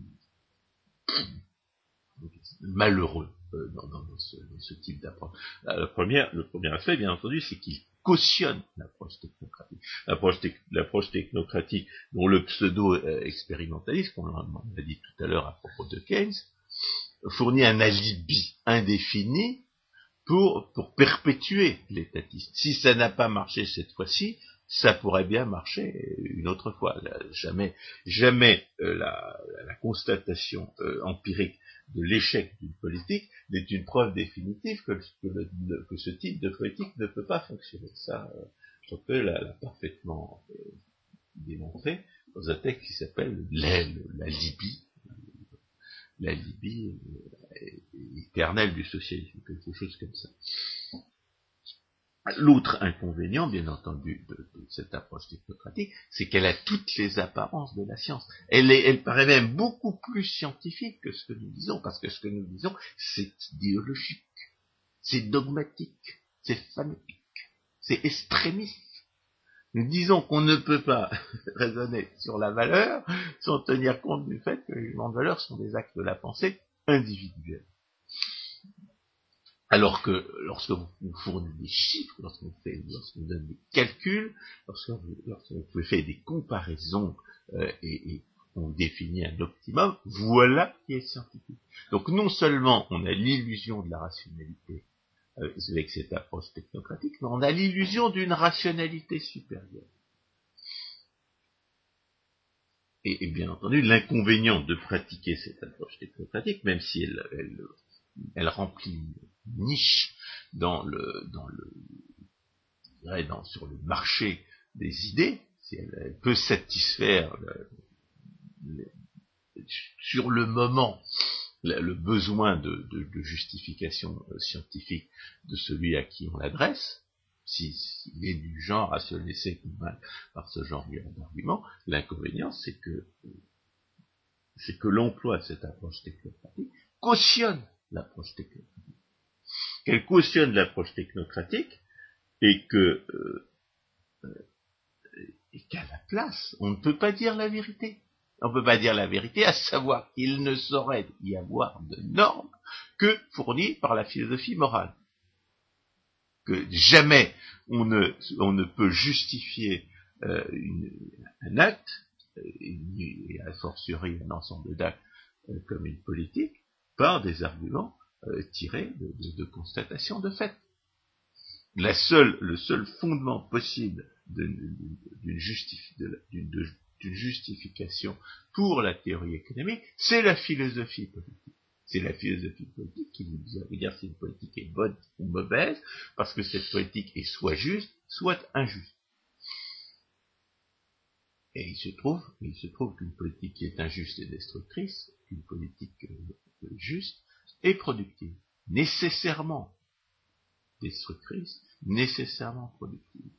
malheureux dans, ce, type d'approche. Le premier, aspect, bien entendu, c'est qu'il cautionne l'approche technocratique. L'approche technocratique dont le pseudo-expérimentalisme, on l'a dit tout à l'heure à propos de Keynes, fournit un alibi indéfini pour, pour perpétuer l'étatisme. Si ça n'a pas marché cette fois-ci, ça pourrait bien marcher une autre fois. jamais, jamais euh, la, la, constatation euh, empirique de l'échec d'une politique n'est une preuve définitive que, ce type de politique ne peut pas fonctionner. Ça, euh, l'a parfaitement démontré dans un texte qui s'appelle la Libye la Libye éternelle du socialisme, quelque chose comme ça. L'autre inconvénient, bien entendu, de, cette approche technocratique, c'est qu'elle a toutes les apparences de la science. Elle, est, elle paraît même beaucoup plus scientifique que ce que nous disons, parce que ce que nous disons, c'est idéologique, c'est dogmatique, c'est fanatique, c'est extrémiste. Disons qu'on ne peut pas raisonner sur la valeur sans tenir compte du fait que les jugements de valeur sont des actes de la pensée individuels. Alors que lorsque vous fournissez des chiffres, lorsqu'on fait, lorsqu'on donne des calculs, lorsque vous, fait des comparaisons euh, et, et, on définit un optimum, voilà qui est scientifique. Donc non seulement on a l'illusion de la rationalité avec cette approche technocratique, mais on a l'illusion d'une rationalité supérieure. Et, bien entendu, l'inconvénient de pratiquer cette approche technocratique, même si elle, remplit une niche dans le, dans le, dans, sur le marché des idées, si elle, peut satisfaire sur le moment le besoin de, justification euh, scientifique de celui à qui on l'adresse, s'il est du genre à se laisser convaincre par ce genre d'argument, l'inconvénient, c'est que c'est que l'emploi de cette approche technocratique cautionne l'approche technocratique. Qu'elle cautionne l'approche technocratique et que euh, et qu'à la place, on ne peut pas dire la vérité. On ne peut pas dire la vérité, à savoir qu'il ne saurait y avoir de normes que fournies par la philosophie morale. Que jamais on ne, peut justifier euh, un acte, et a fortiori un ensemble d'actes euh, comme une politique, par des arguments euh, tirés de, de, de constatations de fait. La seule, le seul fondement possible d'une justification pour la théorie économique, c'est la philosophie politique. C'est la philosophie politique qui vous dire si une politique est bonne ou mauvaise, parce que cette politique est soit juste, soit injuste. Et il se trouve, il se trouve qu'une politique qui est injuste et destructrice, une politique euh, juste est productive, nécessairement destructrice, nécessairement productive.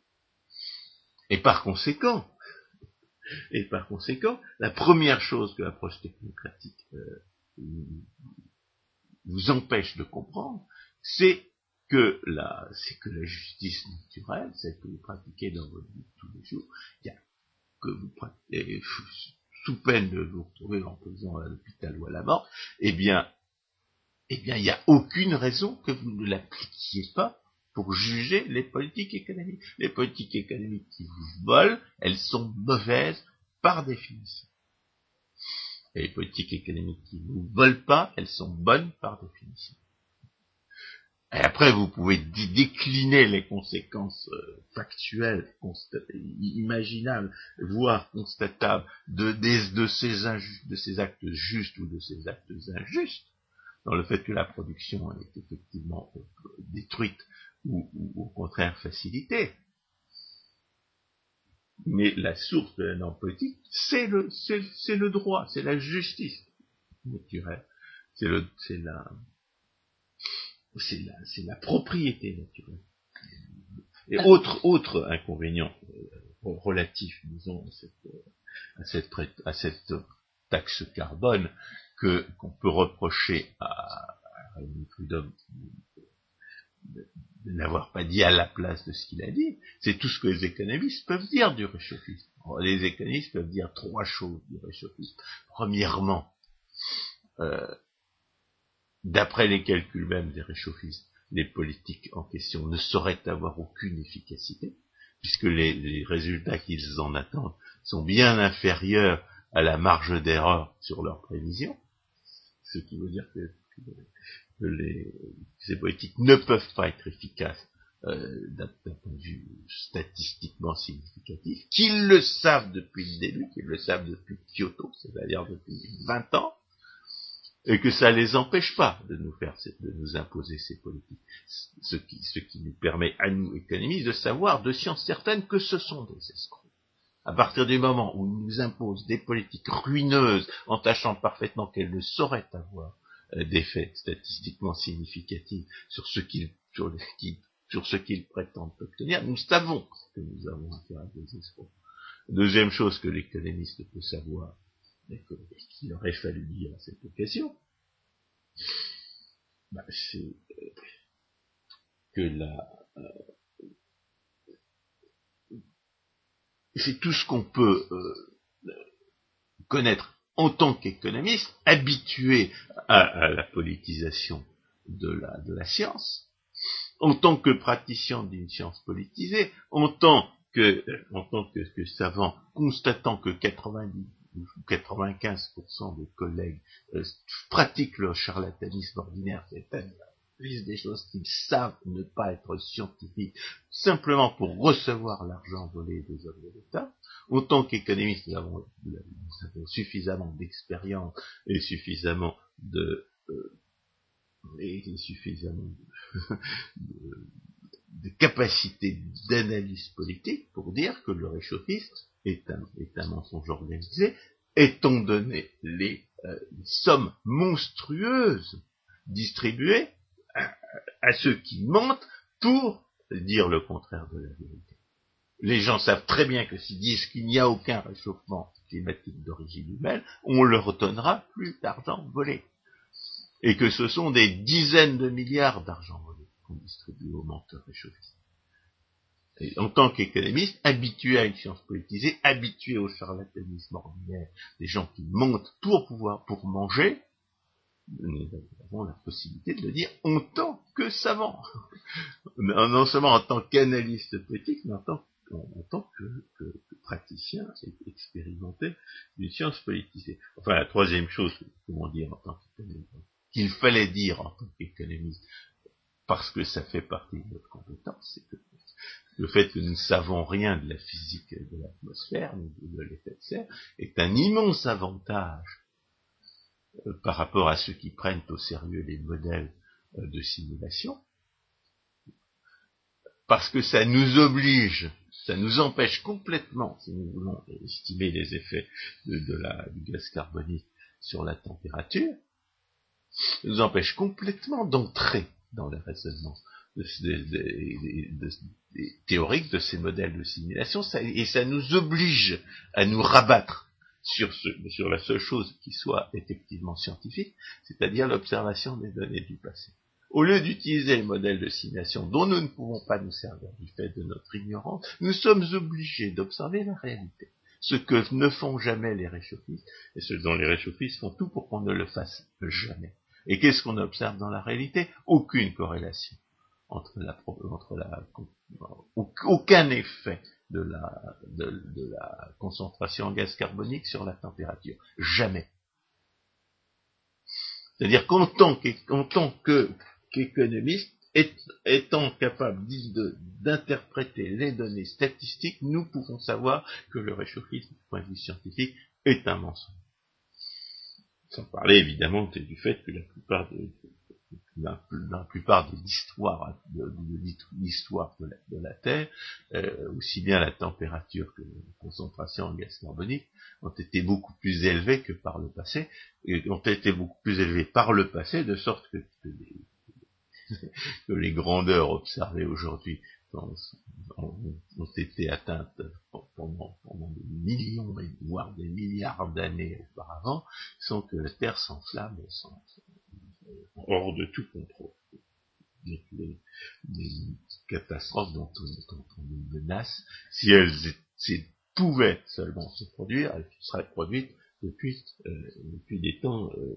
Et par conséquent, et par conséquent, la première chose que l'approche technocratique euh, vous empêche de comprendre, c'est que la, justice naturelle, celle que vous pratiquez dans votre vie tous les jours, que vous pratiquez, sous peine de vous retrouver en prison à l'hôpital ou à la mort, eh bien, eh bien, il n'y a aucune raison que vous ne l'appliquiez pas pour juger les politiques économiques. Les politiques économiques qui vous volent, elles sont mauvaises par définition. Et les politiques économiques qui ne vous volent pas, elles sont bonnes par définition. Et après, vous pouvez décliner les conséquences euh, factuelles, imaginables, voire constatables de, ces ces actes justes ou de ces actes injustes, dans le fait que la production est effectivement euh, détruite ou, au contraire facilité. Mais la source de la norme politique, c'est le, c'est, le droit, c'est la justice naturelle, c'est le, c'est la, c'est la, c'est la propriété naturelle. Et autre, autre inconvénient euh, relatif, disons, à cette, à cette, à cette taxe carbone que qu'on peut reprocher à, à Rémi Prudhomme n'avoir pas dit à la place de ce qu'il a dit, c'est tout ce que les économistes peuvent dire du réchauffisme. Les économistes peuvent dire trois choses du réchauffisme. Premièrement, euh, d'après les calculs même des réchauffistes, les politiques en question ne sauraient avoir aucune efficacité, puisque les, les résultats qu'ils en attendent sont bien inférieurs à la marge d'erreur sur leurs prévisions, ce qui veut dire que les, ces politiques ne peuvent pas être efficaces euh, d'un point de vue statistiquement significatif, qu'ils le savent depuis le début, qu'ils le savent depuis Kyoto, c'est-à-dire depuis 20 ans, et que ça les empêche pas de nous faire, de nous imposer ces politiques. Ce qui, ce qui nous permet à nous, économistes, de savoir de science certaine que ce sont des escrocs. À partir du moment où ils nous imposent des politiques ruineuses, en tâchant parfaitement qu'elles ne sauraient avoir euh, d'effets statistiquement significatifs sur ce qu'ils sur, ce qu'ils prétendent obtenir, nous savons que nous avons affaire à des escrocs. Deuxième chose que l'économiste peut savoir, et qu'il aurait fallu dire à cette occasion, bah, c'est euh, que la euh, c'est tout ce qu'on peut connaître en tant qu'économiste, habitué à, la politisation de la, science, en tant que praticien d'une science politisée, en tant que, en tant que, savant, constatant que 90 ou 95% des collègues euh, pratiquent le charlatanisme ordinaire, c'est-à-dire des choses qu'ils savent ne pas être scientifiques, simplement pour recevoir l'argent volé des hommes de l'État, en tant qu'économistes, nous, avons, suffisamment d'expérience et suffisamment de euh, et suffisamment de, de capacité d'analyse politique pour dire que le réchauffisme est un, est un mensonge organisé, étant donné les, euh, sommes monstrueuses distribuées à, ceux qui mentent pour dire le contraire de la vérité. Les gens savent très bien que s'ils disent qu'il n'y a aucun réchauffement climatique d'origine humaine, on leur donnera plus d'argent volé. Et que ce sont des dizaines de milliards d'argent volé qu'on distribue aux menteurs réchauffistes. En tant qu'économiste, habitué à une science politisée, habitué au charlatanisme ordinaire, des gens qui montent pour pouvoir, pour manger, nous avons la possibilité de le dire en tant que savant. non seulement en tant qu'analyste politique, mais en tant, que, praticien expérimenté d'une science politisée. Enfin, la troisième chose, comment dire, en tant qu'il fallait dire en tant qu'économiste, parce que ça fait partie de notre compétence, c'est que le fait que nous ne savons rien de la physique de l'atmosphère, de l'effet de serre, est un immense avantage euh, par rapport à ceux qui prennent au sérieux les modèles euh, de simulation, parce que ça nous oblige, ça nous empêche complètement, si nous voulons estimer les effets de, la, du gaz carbonique sur la température, ça nous empêche complètement d'entrer dans les raisonnements théoriques de ces modèles de simulation, et ça nous oblige à nous rabattre sur, sur la seule chose qui soit effectivement scientifique, c'est-à-dire l'observation des données du passé. Au lieu d'utiliser le modèle de simulation dont nous ne pouvons pas nous servir du fait de notre ignorance, nous sommes obligés d'observer la réalité. Ce que ne font jamais les réchauffistes, et ce dont les réchauffistes font tout pour qu'on ne le fasse jamais. Et qu'est-ce qu'on observe dans la réalité? Aucune corrélation entre la, entre la, aucun effet de la, de, la concentration en gaz carbonique sur la température. Jamais. C'est-à-dire qu'en tant qu'économiste, étant capable d'interpréter les données statistiques, nous pouvons savoir que le réchauffisme, du point de vue scientifique, est un mensonge. Sans parler évidemment du fait que la plupart des, dans, la plupart de l'histoire de, l'histoire de, la, Terre, euh, aussi bien la température que la concentration en gaz carbonique ont été beaucoup plus élevées que par le passé, et ont été beaucoup plus élevées par le passé, de sorte que, les, grandeurs observées aujourd'hui ont, été atteintes pendant, des millions, voire des milliards d'années auparavant, sans que la Terre s'enflamme sans, hors de tout contrôle. Les, catastrophes dont on, nous menace, si elles pouvaient seulement se produire, elles seraient produites depuis, euh, des temps euh,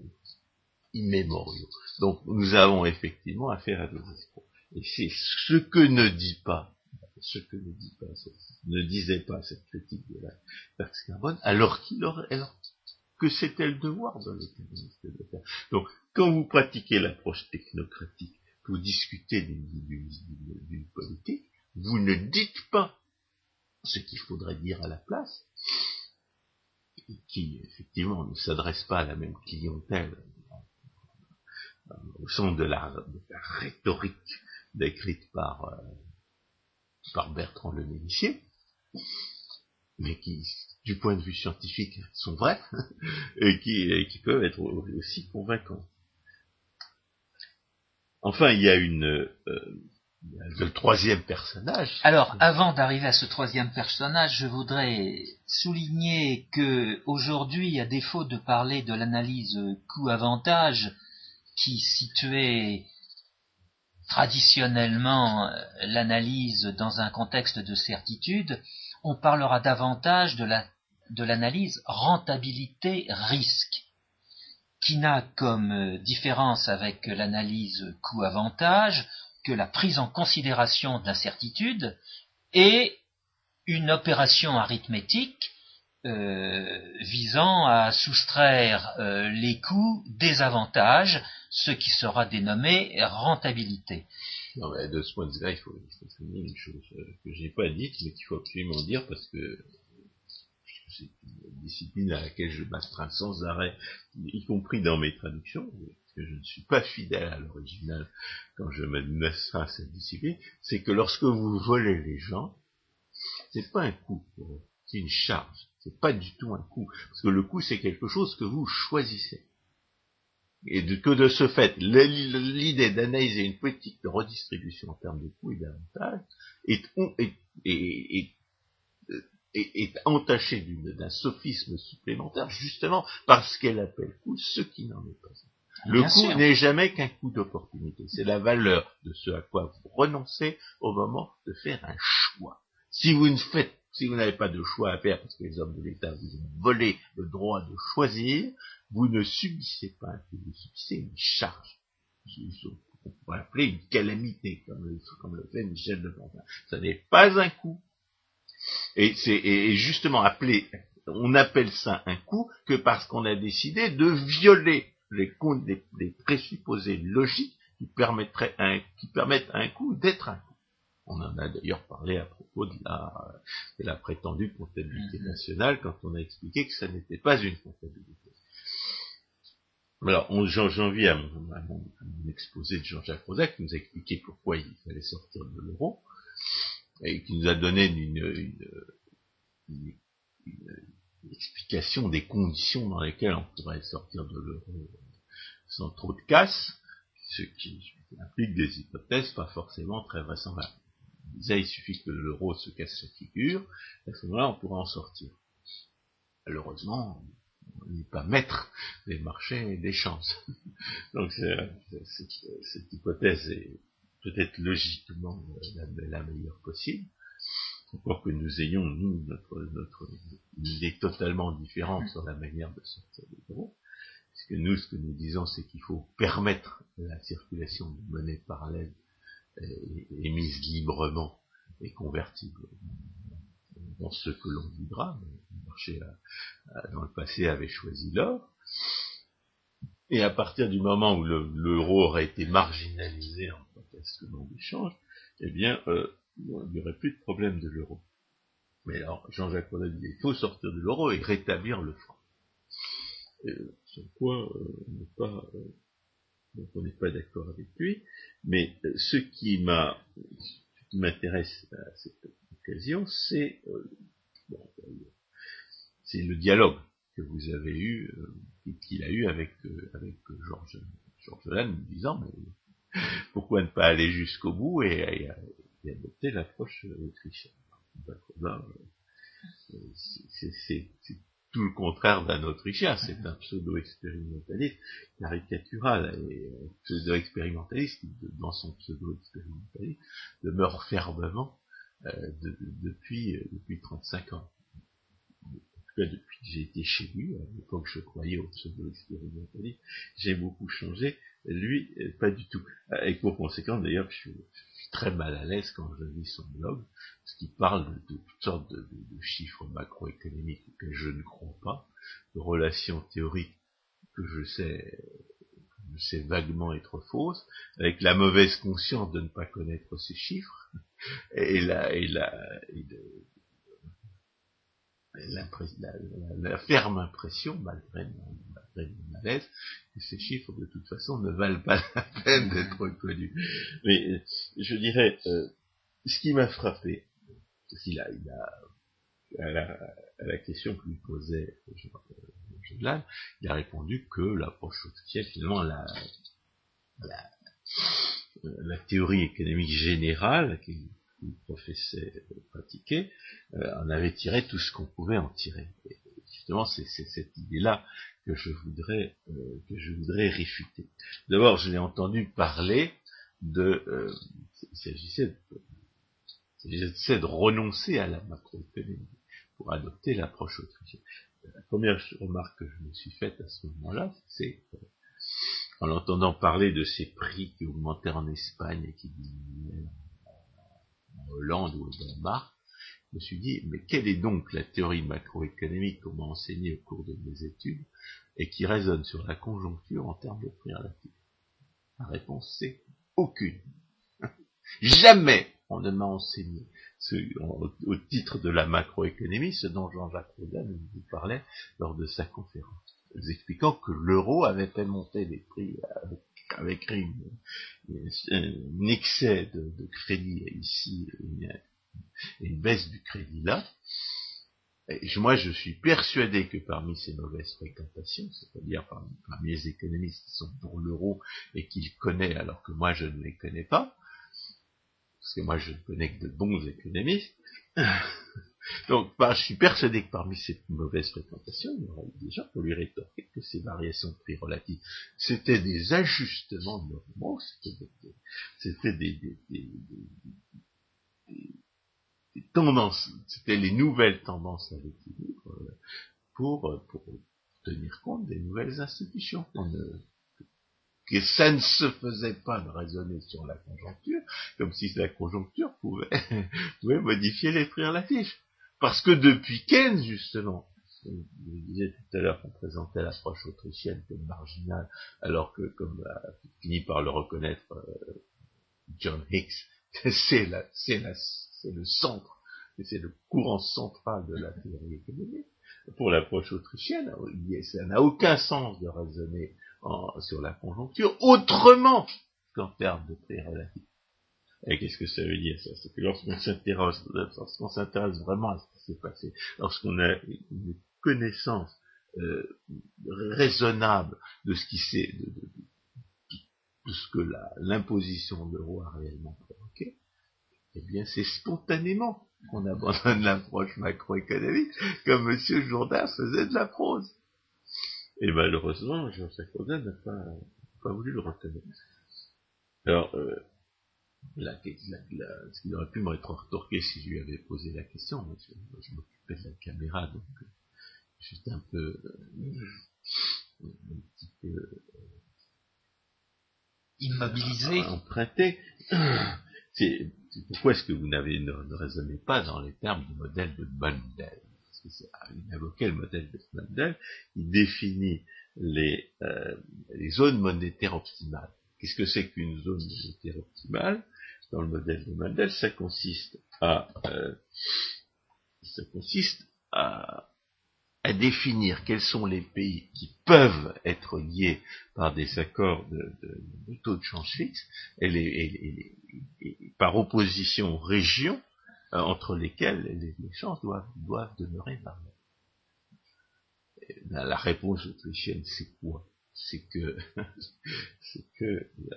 immémoriaux. Donc nous avons effectivement affaire à des escrocs. Et c'est ce que ne dit pas, ce que ne disait pas cette critique de la taxe carbone, alors qu'il aurait, alors que c'était le devoir de l'économiste de faire. Donc quand vous pratiquez l'approche technocratique, vous discutez d'une politique, vous ne dites pas ce qu'il faudrait dire à la place, qui effectivement ne s'adresse pas à la même clientèle au son de la, rhétorique décrite par, euh, par Bertrand Le Mélissier, mais qui, du point de vue scientifique, sont vraies, et qui, peuvent être aussi convaincants. Enfin, il y a une euh, le troisième personnage. Alors, avant d'arriver à ce troisième personnage, je voudrais souligner que aujourd'hui, à défaut de parler de l'analyse coût-avantage qui situait traditionnellement euh, l'analyse dans un contexte de certitude, on parlera davantage de l'analyse rentabilité-risque qui n'a comme euh, différence avec l'analyse coût-avantage que la prise en considération de l'incertitude et une opération arithmétique euh, visant à soustraire euh, les coûts des avantages, ce qui sera dénommé rentabilité. de ce point de vue-là, il faut, souligner une chose que je n'ai pas dite, mais qu'il faut absolument dire parce que c'est une discipline à laquelle je m'astreins sans arrêt, y compris dans mes traductions, parce que je ne suis pas fidèle à l'original quand je m'astreins à cette discipline, c'est que lorsque vous volez les gens, c'est pas un coût c'est une charge, c'est pas du tout un coût, parce que le coût c'est quelque chose que vous choisissez. et que de ce fait, l'idée d'analyser une politique de redistribution en termes de coûts et d'avantages est, entachée d'un sophisme supplémentaire, justement parce qu'elle appelle coût ce qui n'en est pas. Le coût n'est jamais qu'un coût d'opportunité. C'est la valeur de ce à quoi vous renoncez au moment de faire un choix. Si vous ne faites, si vous n'avez pas de choix à faire parce que les hommes de l'État vous ont volé le droit de choisir, vous ne subissez pas vous subissez une charge. On pourrait appeler une calamité, comme le, comme le fait Michel de Fontaine. Ce n'est pas un coût. Et c'est justement appelé, on appelle ça un coup que parce qu'on a décidé de violer les, les, présupposés logiques qui, permettraient un, qui permettent à un coup d'être un coup. On en a d'ailleurs parlé à propos de la, de la prétendue comptabilité mm-hmm. nationale quand on a expliqué que ça n'était pas une comptabilité. Alors, j'en viens à mon, à, mon, exposé de Jean-Jacques Rosac qui nous a expliqué pourquoi il fallait sortir de l'euro et qui nous a donné une, une, explication des conditions dans lesquelles on pourrait sortir de l'euro sans trop de casse, ce qui implique des hypothèses pas forcément très vraisemblables. On disait, il suffit que l'euro se casse la figure, à ce moment-là, on pourra en sortir. Malheureusement, on n'est pas maître des marchés et des chances. Donc cette hypothèse est peut-être logiquement la, meilleure possible, pour que nous ayons, nous, notre, notre idée totalement différente sur la manière de sortir de l'euro. Parce que nous, ce que nous disons, c'est qu'il faut permettre la circulation de monnaie parallèle émise librement et convertible dans ce que l'on voudra. Le marché, dans le passé, avait choisi l'or. Et à partir du moment où l'euro aurait été marginalisé tant qu'instrument d'échange, eh bien, euh, il n'y aurait plus de problème de l'euro. Mais alors, Jean-Jacques Rollin dit, il faut sortir de l'euro et rétablir le franc. Euh, sur quoi euh, on n'est pas, d'accord avec lui. Mais ce qui m'a, m'intéresse à cette occasion, c'est le dialogue que vous avez eu, qu'il a eu avec avec Georges Georges Lannes, disant mais pourquoi ne pas aller jusqu'au bout et, adopter l'approche autrichienne? C'est tout le contraire d'un Autrichien, c'est un pseudo-expérimentaliste caricatural, et un pseudo-expérimentaliste dans son pseudo-expérimentalisme, demeure fermement euh, depuis, euh, depuis 35 ans. En tout cas, depuis que j'ai été chez lui, à l'époque je croyais au pseudo-expérimentalisme, j'ai beaucoup changé, lui, euh, pas du tout. Et pour conséquent, d'ailleurs, je suis, très mal à l'aise quand je lis son blog, parce qu'il parle de, toutes sortes de, chiffres macroéconomiques que je ne crois pas, de relations théoriques que je sais, je sais vaguement être fausses, avec la mauvaise conscience de ne pas connaître ces chiffres, et la, et la, et la, ferme impression, malgré malaise, que ces chiffres de toute façon ne valent pas la peine d'être connus. Mais je dirais, euh, ce qui m'a frappé, qu'il a, il a, à la, à la, question que lui posait Jolan, il a répondu que l'approche officielle, finalement, la, la, la théorie économique générale, qui qu'il professait pratiquer, euh, en avait tiré tout ce qu'on pouvait en tirer. Et c'est cette idée-là que je voudrais euh, que je voudrais réfuter. D'abord, je l'ai entendu parler de euh, il s'agissait de, de renoncer à la macroéconomie pour adopter l'approche autrichienne. La première remarque que je me suis faite à ce moment-là, c'est en entendant parler de ces prix qui augmentaient en Espagne et qui diminuaient Hollande ou au Danemark, je me suis dit, mais quelle est donc la théorie macroéconomique qu'on m'a enseignée au cours de mes études et qui résonne sur la conjoncture en termes de prix relatifs? La réponse c'est aucune. Jamais on ne m'a enseigné au, titre de la macroéconomie ce dont Jean-Jacques Rodin nous parlait lors de sa conférence, expliquant que l'euro avait fait monter les prix avec un excès de, crédit ici, une baisse du crédit là, moi, je suis persuadé que parmi ces mauvaises fréquentations, c'est-à-dire parmi, les économistes qui sont pour l'euro et qui le connaissent alors que moi je ne les connais pas, parce que moi je ne connais que de bons économistes, donc bah, je suis persuadé que parmi ces mauvaises fréquentations, il y aurait des gens pour lui rétorquer que ces variations de prix relatives, c'était des ajustements normaux, c'était des c'était les nouvelles tendances à l'équilibre euh, pour, euh, pour tenir compte des nouvelles institutions. que ça ne se faisait pas de raisonner sur la conjoncture, comme si la conjoncture pouvait, pouvait modifier les prix relatifs. Parce que depuis Keynes, justement, je disais tout à l'heure qu'on présentait l'approche autrichienne comme marginale, alors que, comme a fini par le reconnaître euh, John Hicks, c'est la, c'est la, c'est le centre, c'est le courant central de la théorie économique. Pour l'approche autrichienne, ça n'a aucun sens de raisonner sur la conjoncture autrement qu'en termes de prix relatifs. Et qu'est-ce que ça veut dire ça? C'est que lorsqu'on s'intéresse, lorsqu'on s'intéresse vraiment à ce qui s'est passé, lorsqu'on a une connaissance euh, raisonnable de ce qui s'est, de, de, ce que l'imposition de l'euro a réellement provoqué, eh bien c'est spontanément qu'on abandonne l'approche macroéconomique, comme M. Jourdain faisait de la prose. Et malheureusement, Jean-Jacques Jourdain n'a pas, pas, voulu le retenir. Alors, euh, la, la, ce qu'il aurait pu me rétorquer si je lui avais posé la question, mais je, m'occupais de la caméra, donc euh, j'étais un peu, euh, un petit peu euh, immobilisé, emprunté. C'est pourquoi est-ce que vous n'avez ne, raisonnez pas dans les termes du modèle de Mundell Parce que c'est il invoquait le modèle de Mundell, il définit les, euh, les zones monétaires optimales. Qu'est-ce que c'est qu'une zone monétaire optimale? Dans le modèle de Mundell, ça consiste à euh, ça consiste à à définir quels sont les pays qui peuvent être liés par des accords de, taux de change fixe, et, par opposition aux régions euh, entre lesquelles les, changes doivent, doivent demeurer variables. Ben, la réponse autrichienne, c'est quoi? C'est que, c'est que la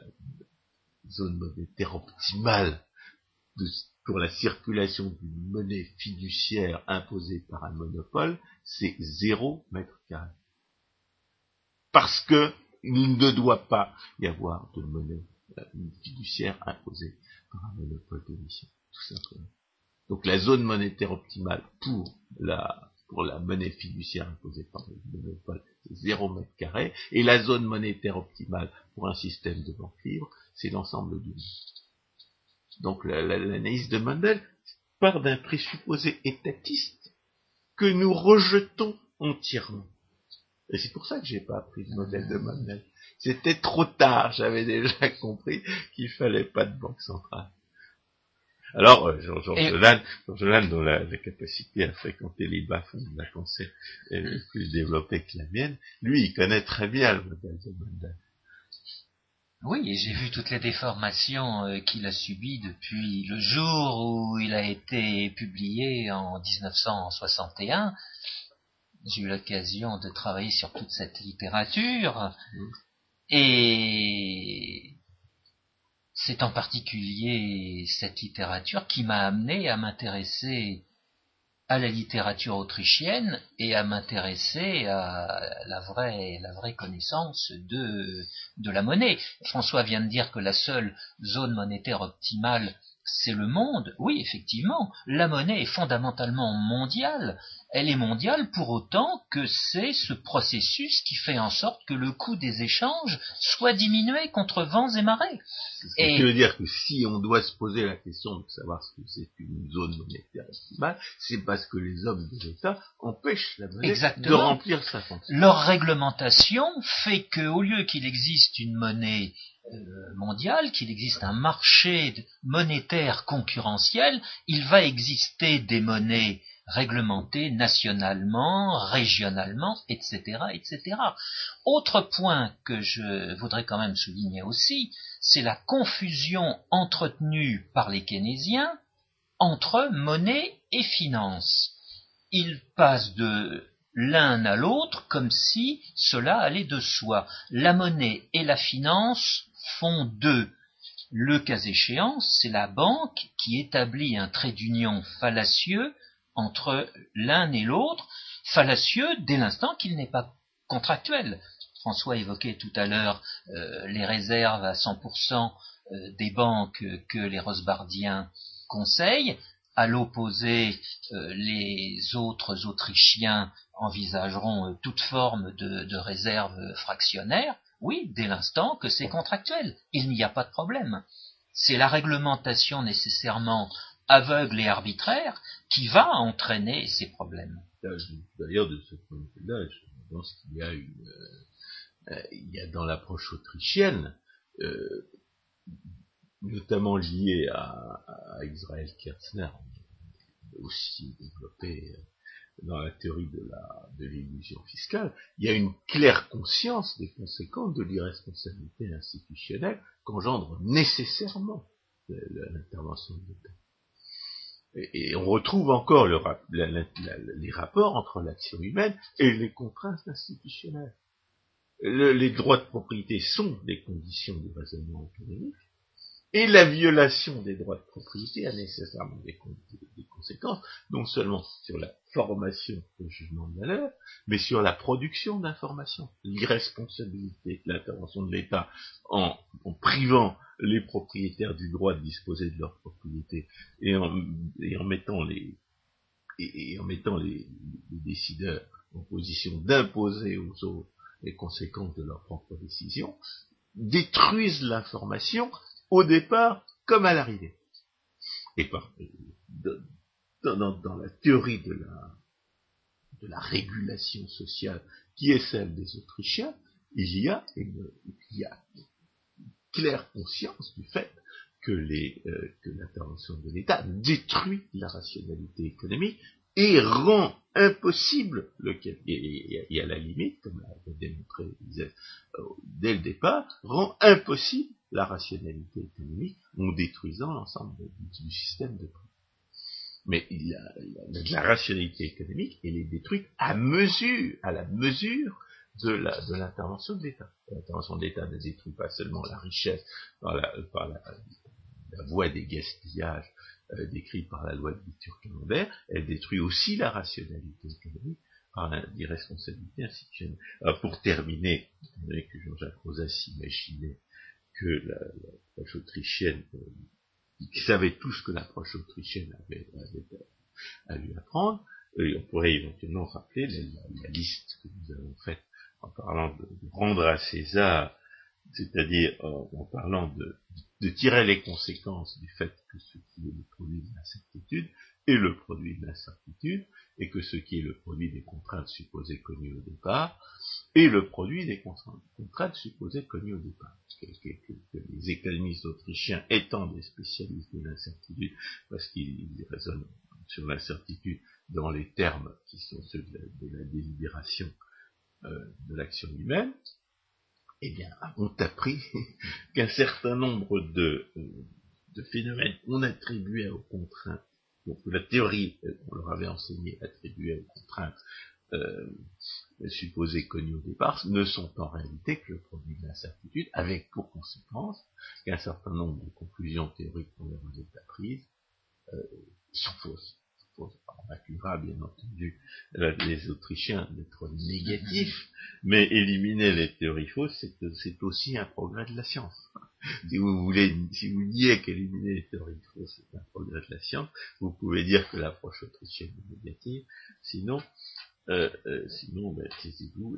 zone monétaire optimale pour la circulation d'une monnaie fiduciaire imposée par un monopole, c'est zéro mètre carré. Parce que il ne doit pas y avoir de monnaie euh, fiduciaire imposée par un monopole d'émission, tout simplement. Donc la zone monétaire optimale pour la monnaie fiduciaire imposée par le monopole, c'est 0 mètre carré, et la zone monétaire optimale pour un système de banque libre, c'est l'ensemble du monde. Donc l'analyse de Mendel part d'un présupposé étatiste que nous rejetons entièrement. Et c'est pour ça que j'ai pas appris le modèle de Mendel. C'était trop tard, j'avais déjà compris qu'il fallait pas de banque centrale. Alors, euh, Jean, Jean, dont la, capacité à fréquenter les bas-fonds de la pensée est plus développée que la mienne, lui, il connaît très bien le modèle de Mendel. Oui, j'ai vu toutes les déformations euh, qu'il a subies depuis le jour où il a été publié en 1961. J'ai eu l'occasion de travailler sur toute cette littérature et c'est en particulier cette littérature qui m'a amené à m'intéresser à la littérature autrichienne et à m'intéresser à la vraie, la vraie connaissance de, de la monnaie. François vient de dire que la seule zone monétaire optimale c'est le monde. Oui, effectivement, la monnaie est fondamentalement mondiale. Elle est mondiale pour autant que c'est ce processus qui fait en sorte que le coût des échanges soit diminué contre vents et marées. Ce qui veut dire que si on doit se poser la question de savoir ce que c'est une zone monétaire optimale, c'est parce que les hommes de l'État empêchent la monnaie de remplir sa fonction. Leur réglementation fait qu'au lieu qu'il existe une monnaie euh, mondial, qu'il existe un marché monétaire concurrentiel, il va exister des monnaies réglementées nationalement, régionalement, etc., etc. Autre point que je voudrais quand même souligner aussi, c'est la confusion entretenue par les keynésiens entre monnaie et finance. ils passent de l'un à l'autre comme si cela allait de soi. La monnaie et la finance font deux. Le cas échéant, c'est la banque qui établit un trait d'union fallacieux entre l'un et l'autre, fallacieux dès l'instant qu'il n'est pas contractuel. François évoquait tout à l'heure euh, les réserves à 100% euh, des banques que les Rosbardiens conseillent. À l'opposé, euh, les autres Autrichiens envisageront toute forme de, de réserve fractionnaire. Oui, dès l'instant que c'est contractuel, il n'y a pas de problème. C'est la réglementation nécessairement aveugle et arbitraire qui va entraîner ces problèmes. D'ailleurs, de ce point de vue-là, je pense qu'il y a euh, dans l'approche autrichienne, euh, notamment liée à, Israël Kerzner, aussi développé euh, dans la théorie de la de l'illusion fiscale, il y a une claire conscience des conséquences de l'irresponsabilité institutionnelle qu'engendre nécessairement l'intervention de l'État. Et, on retrouve encore le, les rapports entre l'action humaine et les contraintes institutionnelles. les droits de propriété sont des conditions du raisonnement économique, et la violation des droits de propriété a nécessairement des, conséquences, non seulement sur la formation au jugement de valeur, mais sur la production d'informations. L'irresponsabilité de l'intervention de l'État en, privant les propriétaires du droit de disposer de leur propriété et en, mettant les et, en mettant les, décideurs en position d'imposer aux autres les conséquences de leurs propres décisions, détruisent l'information au départ comme à l'arrivée. Et par, dans, la théorie de la, régulation sociale qui est celle des Autrichiens, il y a une, claire conscience du fait euh, que l'intervention de l'État détruit la rationalité économique et rend impossible le et, et, à la limite, comme l'a démontré euh, dès le départ, rend impossible la rationalité économique en détruisant l'ensemble du, système de prix. Mais la, rationalité économique, elle est détruite à mesure, à la mesure de l'intervention de l'État. L'intervention de l'État ne détruit pas seulement la richesse par la, voie des gaspillages euh, décrits par la loi de Victor calendaire, elle détruit aussi la rationalité économique par l'irresponsabilité institutionnelle. Alors pour terminer, que Jean-Jacques Rosas s'imaginait que l'approche autrichienne, euh, qui savait tout ce que l'approche autrichienne avait, à lui apprendre, et on pourrait éventuellement rappeler la, liste que nous avons faite en parlant de, rendre à César, c'est-à-dire en, parlant de, de, tirer les conséquences du fait que ce qui est le produit de l'incertitude est le produit de l'incertitude, et que ce qui est le produit des contraintes supposées connues au départ est le produit des contraintes supposées connues au départ. Que, les économistes autrichiens étant des spécialistes de l'incertitude, parce qu'ils raisonnent sur l'incertitude dans les termes qui sont ceux de la, délibération euh, de l'action humaine, eh bien, ont appris qu'un certain nombre de, euh, phénomènes qu'on attribuait aux contraintes donc la théorie qu'on leur avait enseignée attribuée aux contraintes euh, supposées connues au départ ne sont en réalité que le produit de l'incertitude, avec pour conséquence qu'un certain nombre de conclusions théoriques qu'on leur avait apprises euh, sont fausses. On accusera bien entendu les Autrichiens d'être négatifs, mais éliminer les théories fausses, c'est aussi un progrès de la science si vous voulez, si vous niez qu'éliminer les théories fausses c'est un progrès de la science, vous pouvez dire que l'approche autrichienne est négative. Sinon, euh, euh, sinon, ben, taisez-vous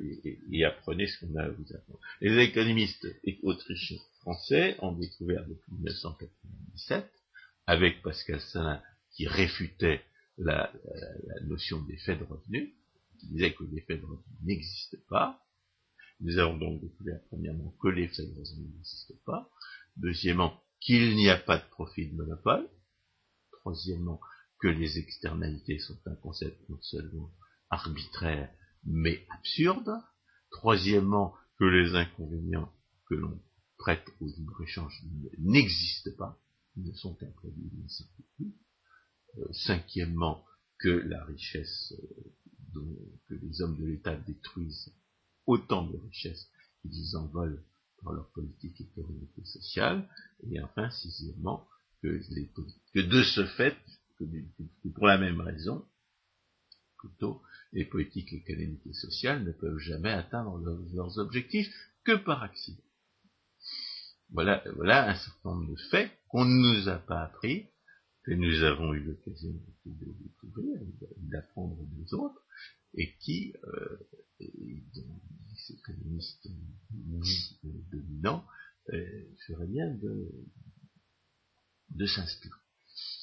et, apprenez ce qu'on a à vous apprendre. Les économistes autrichiens français ont découvert depuis 1997, avec Pascal Salin, qui réfutait la, la notion d'effet de revenu, qui disait que l'effet de revenu n'existe pas, nous avons donc découvert, premièrement, que l'effet de revenu n'existe pas. Deuxièmement, qu'il n'y a pas de profit de monopole. Troisièmement, que les externalités sont un concept non seulement arbitraire, mais absurde. Troisièmement, que les inconvénients que l'on prête au libre-échange n'existent pas, ils ne sont qu'un produit d'incertitude. Cinquièmement, que la richesse euh, que les hommes de l'État détruisent autant de richesses qu'ils en veulent dans leur politique économique et sociale, et enfin, sixièmement, que, de ce fait, pour la même raison, plutôt, les politiques économiques et sociales ne peuvent jamais atteindre leurs, objectifs que par accident. Voilà, voilà un certain nombre de faits qu'on ne nous a pas appris, que nous avons eu l'occasion de découvrir, d'apprendre des autres, et qui, euh, les économistes dominants, euh, ferait bien de, de s'inscrire.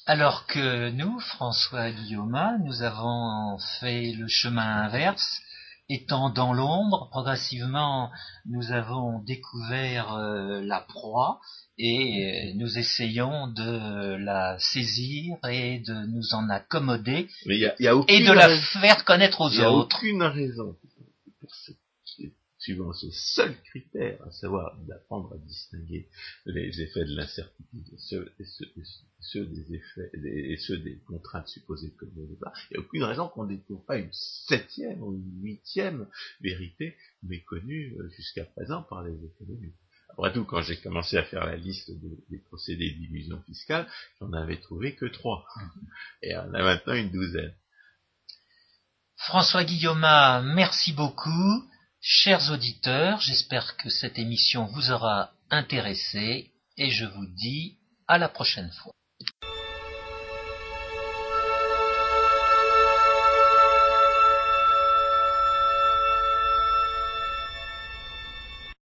Alors que nous, François Guillaume, nous avons fait le chemin inverse, étant dans l'ombre, progressivement, nous avons découvert euh, la proie et euh, nous essayons de la saisir et de nous en accommoder et de la faire connaître aux autres. Il n'y a aucune raison pour suivant ce seul critère, à savoir d'apprendre à distinguer les effets de l'incertitude et ceux, des effets et ceux des contraintes supposées comme le il n'y a aucune raison qu'on ne découvre pas une septième ou une huitième vérité méconnue euh, jusqu'à présent par les économistes. Après tout, quand j'ai commencé à faire la liste des procédés d'illusion fiscale, j'en avais trouvé que trois. Et on a maintenant une douzaine. François Guillaume, merci beaucoup. Chers auditeurs, j'espère que cette émission vous aura intéressé et je vous dis à la prochaine fois.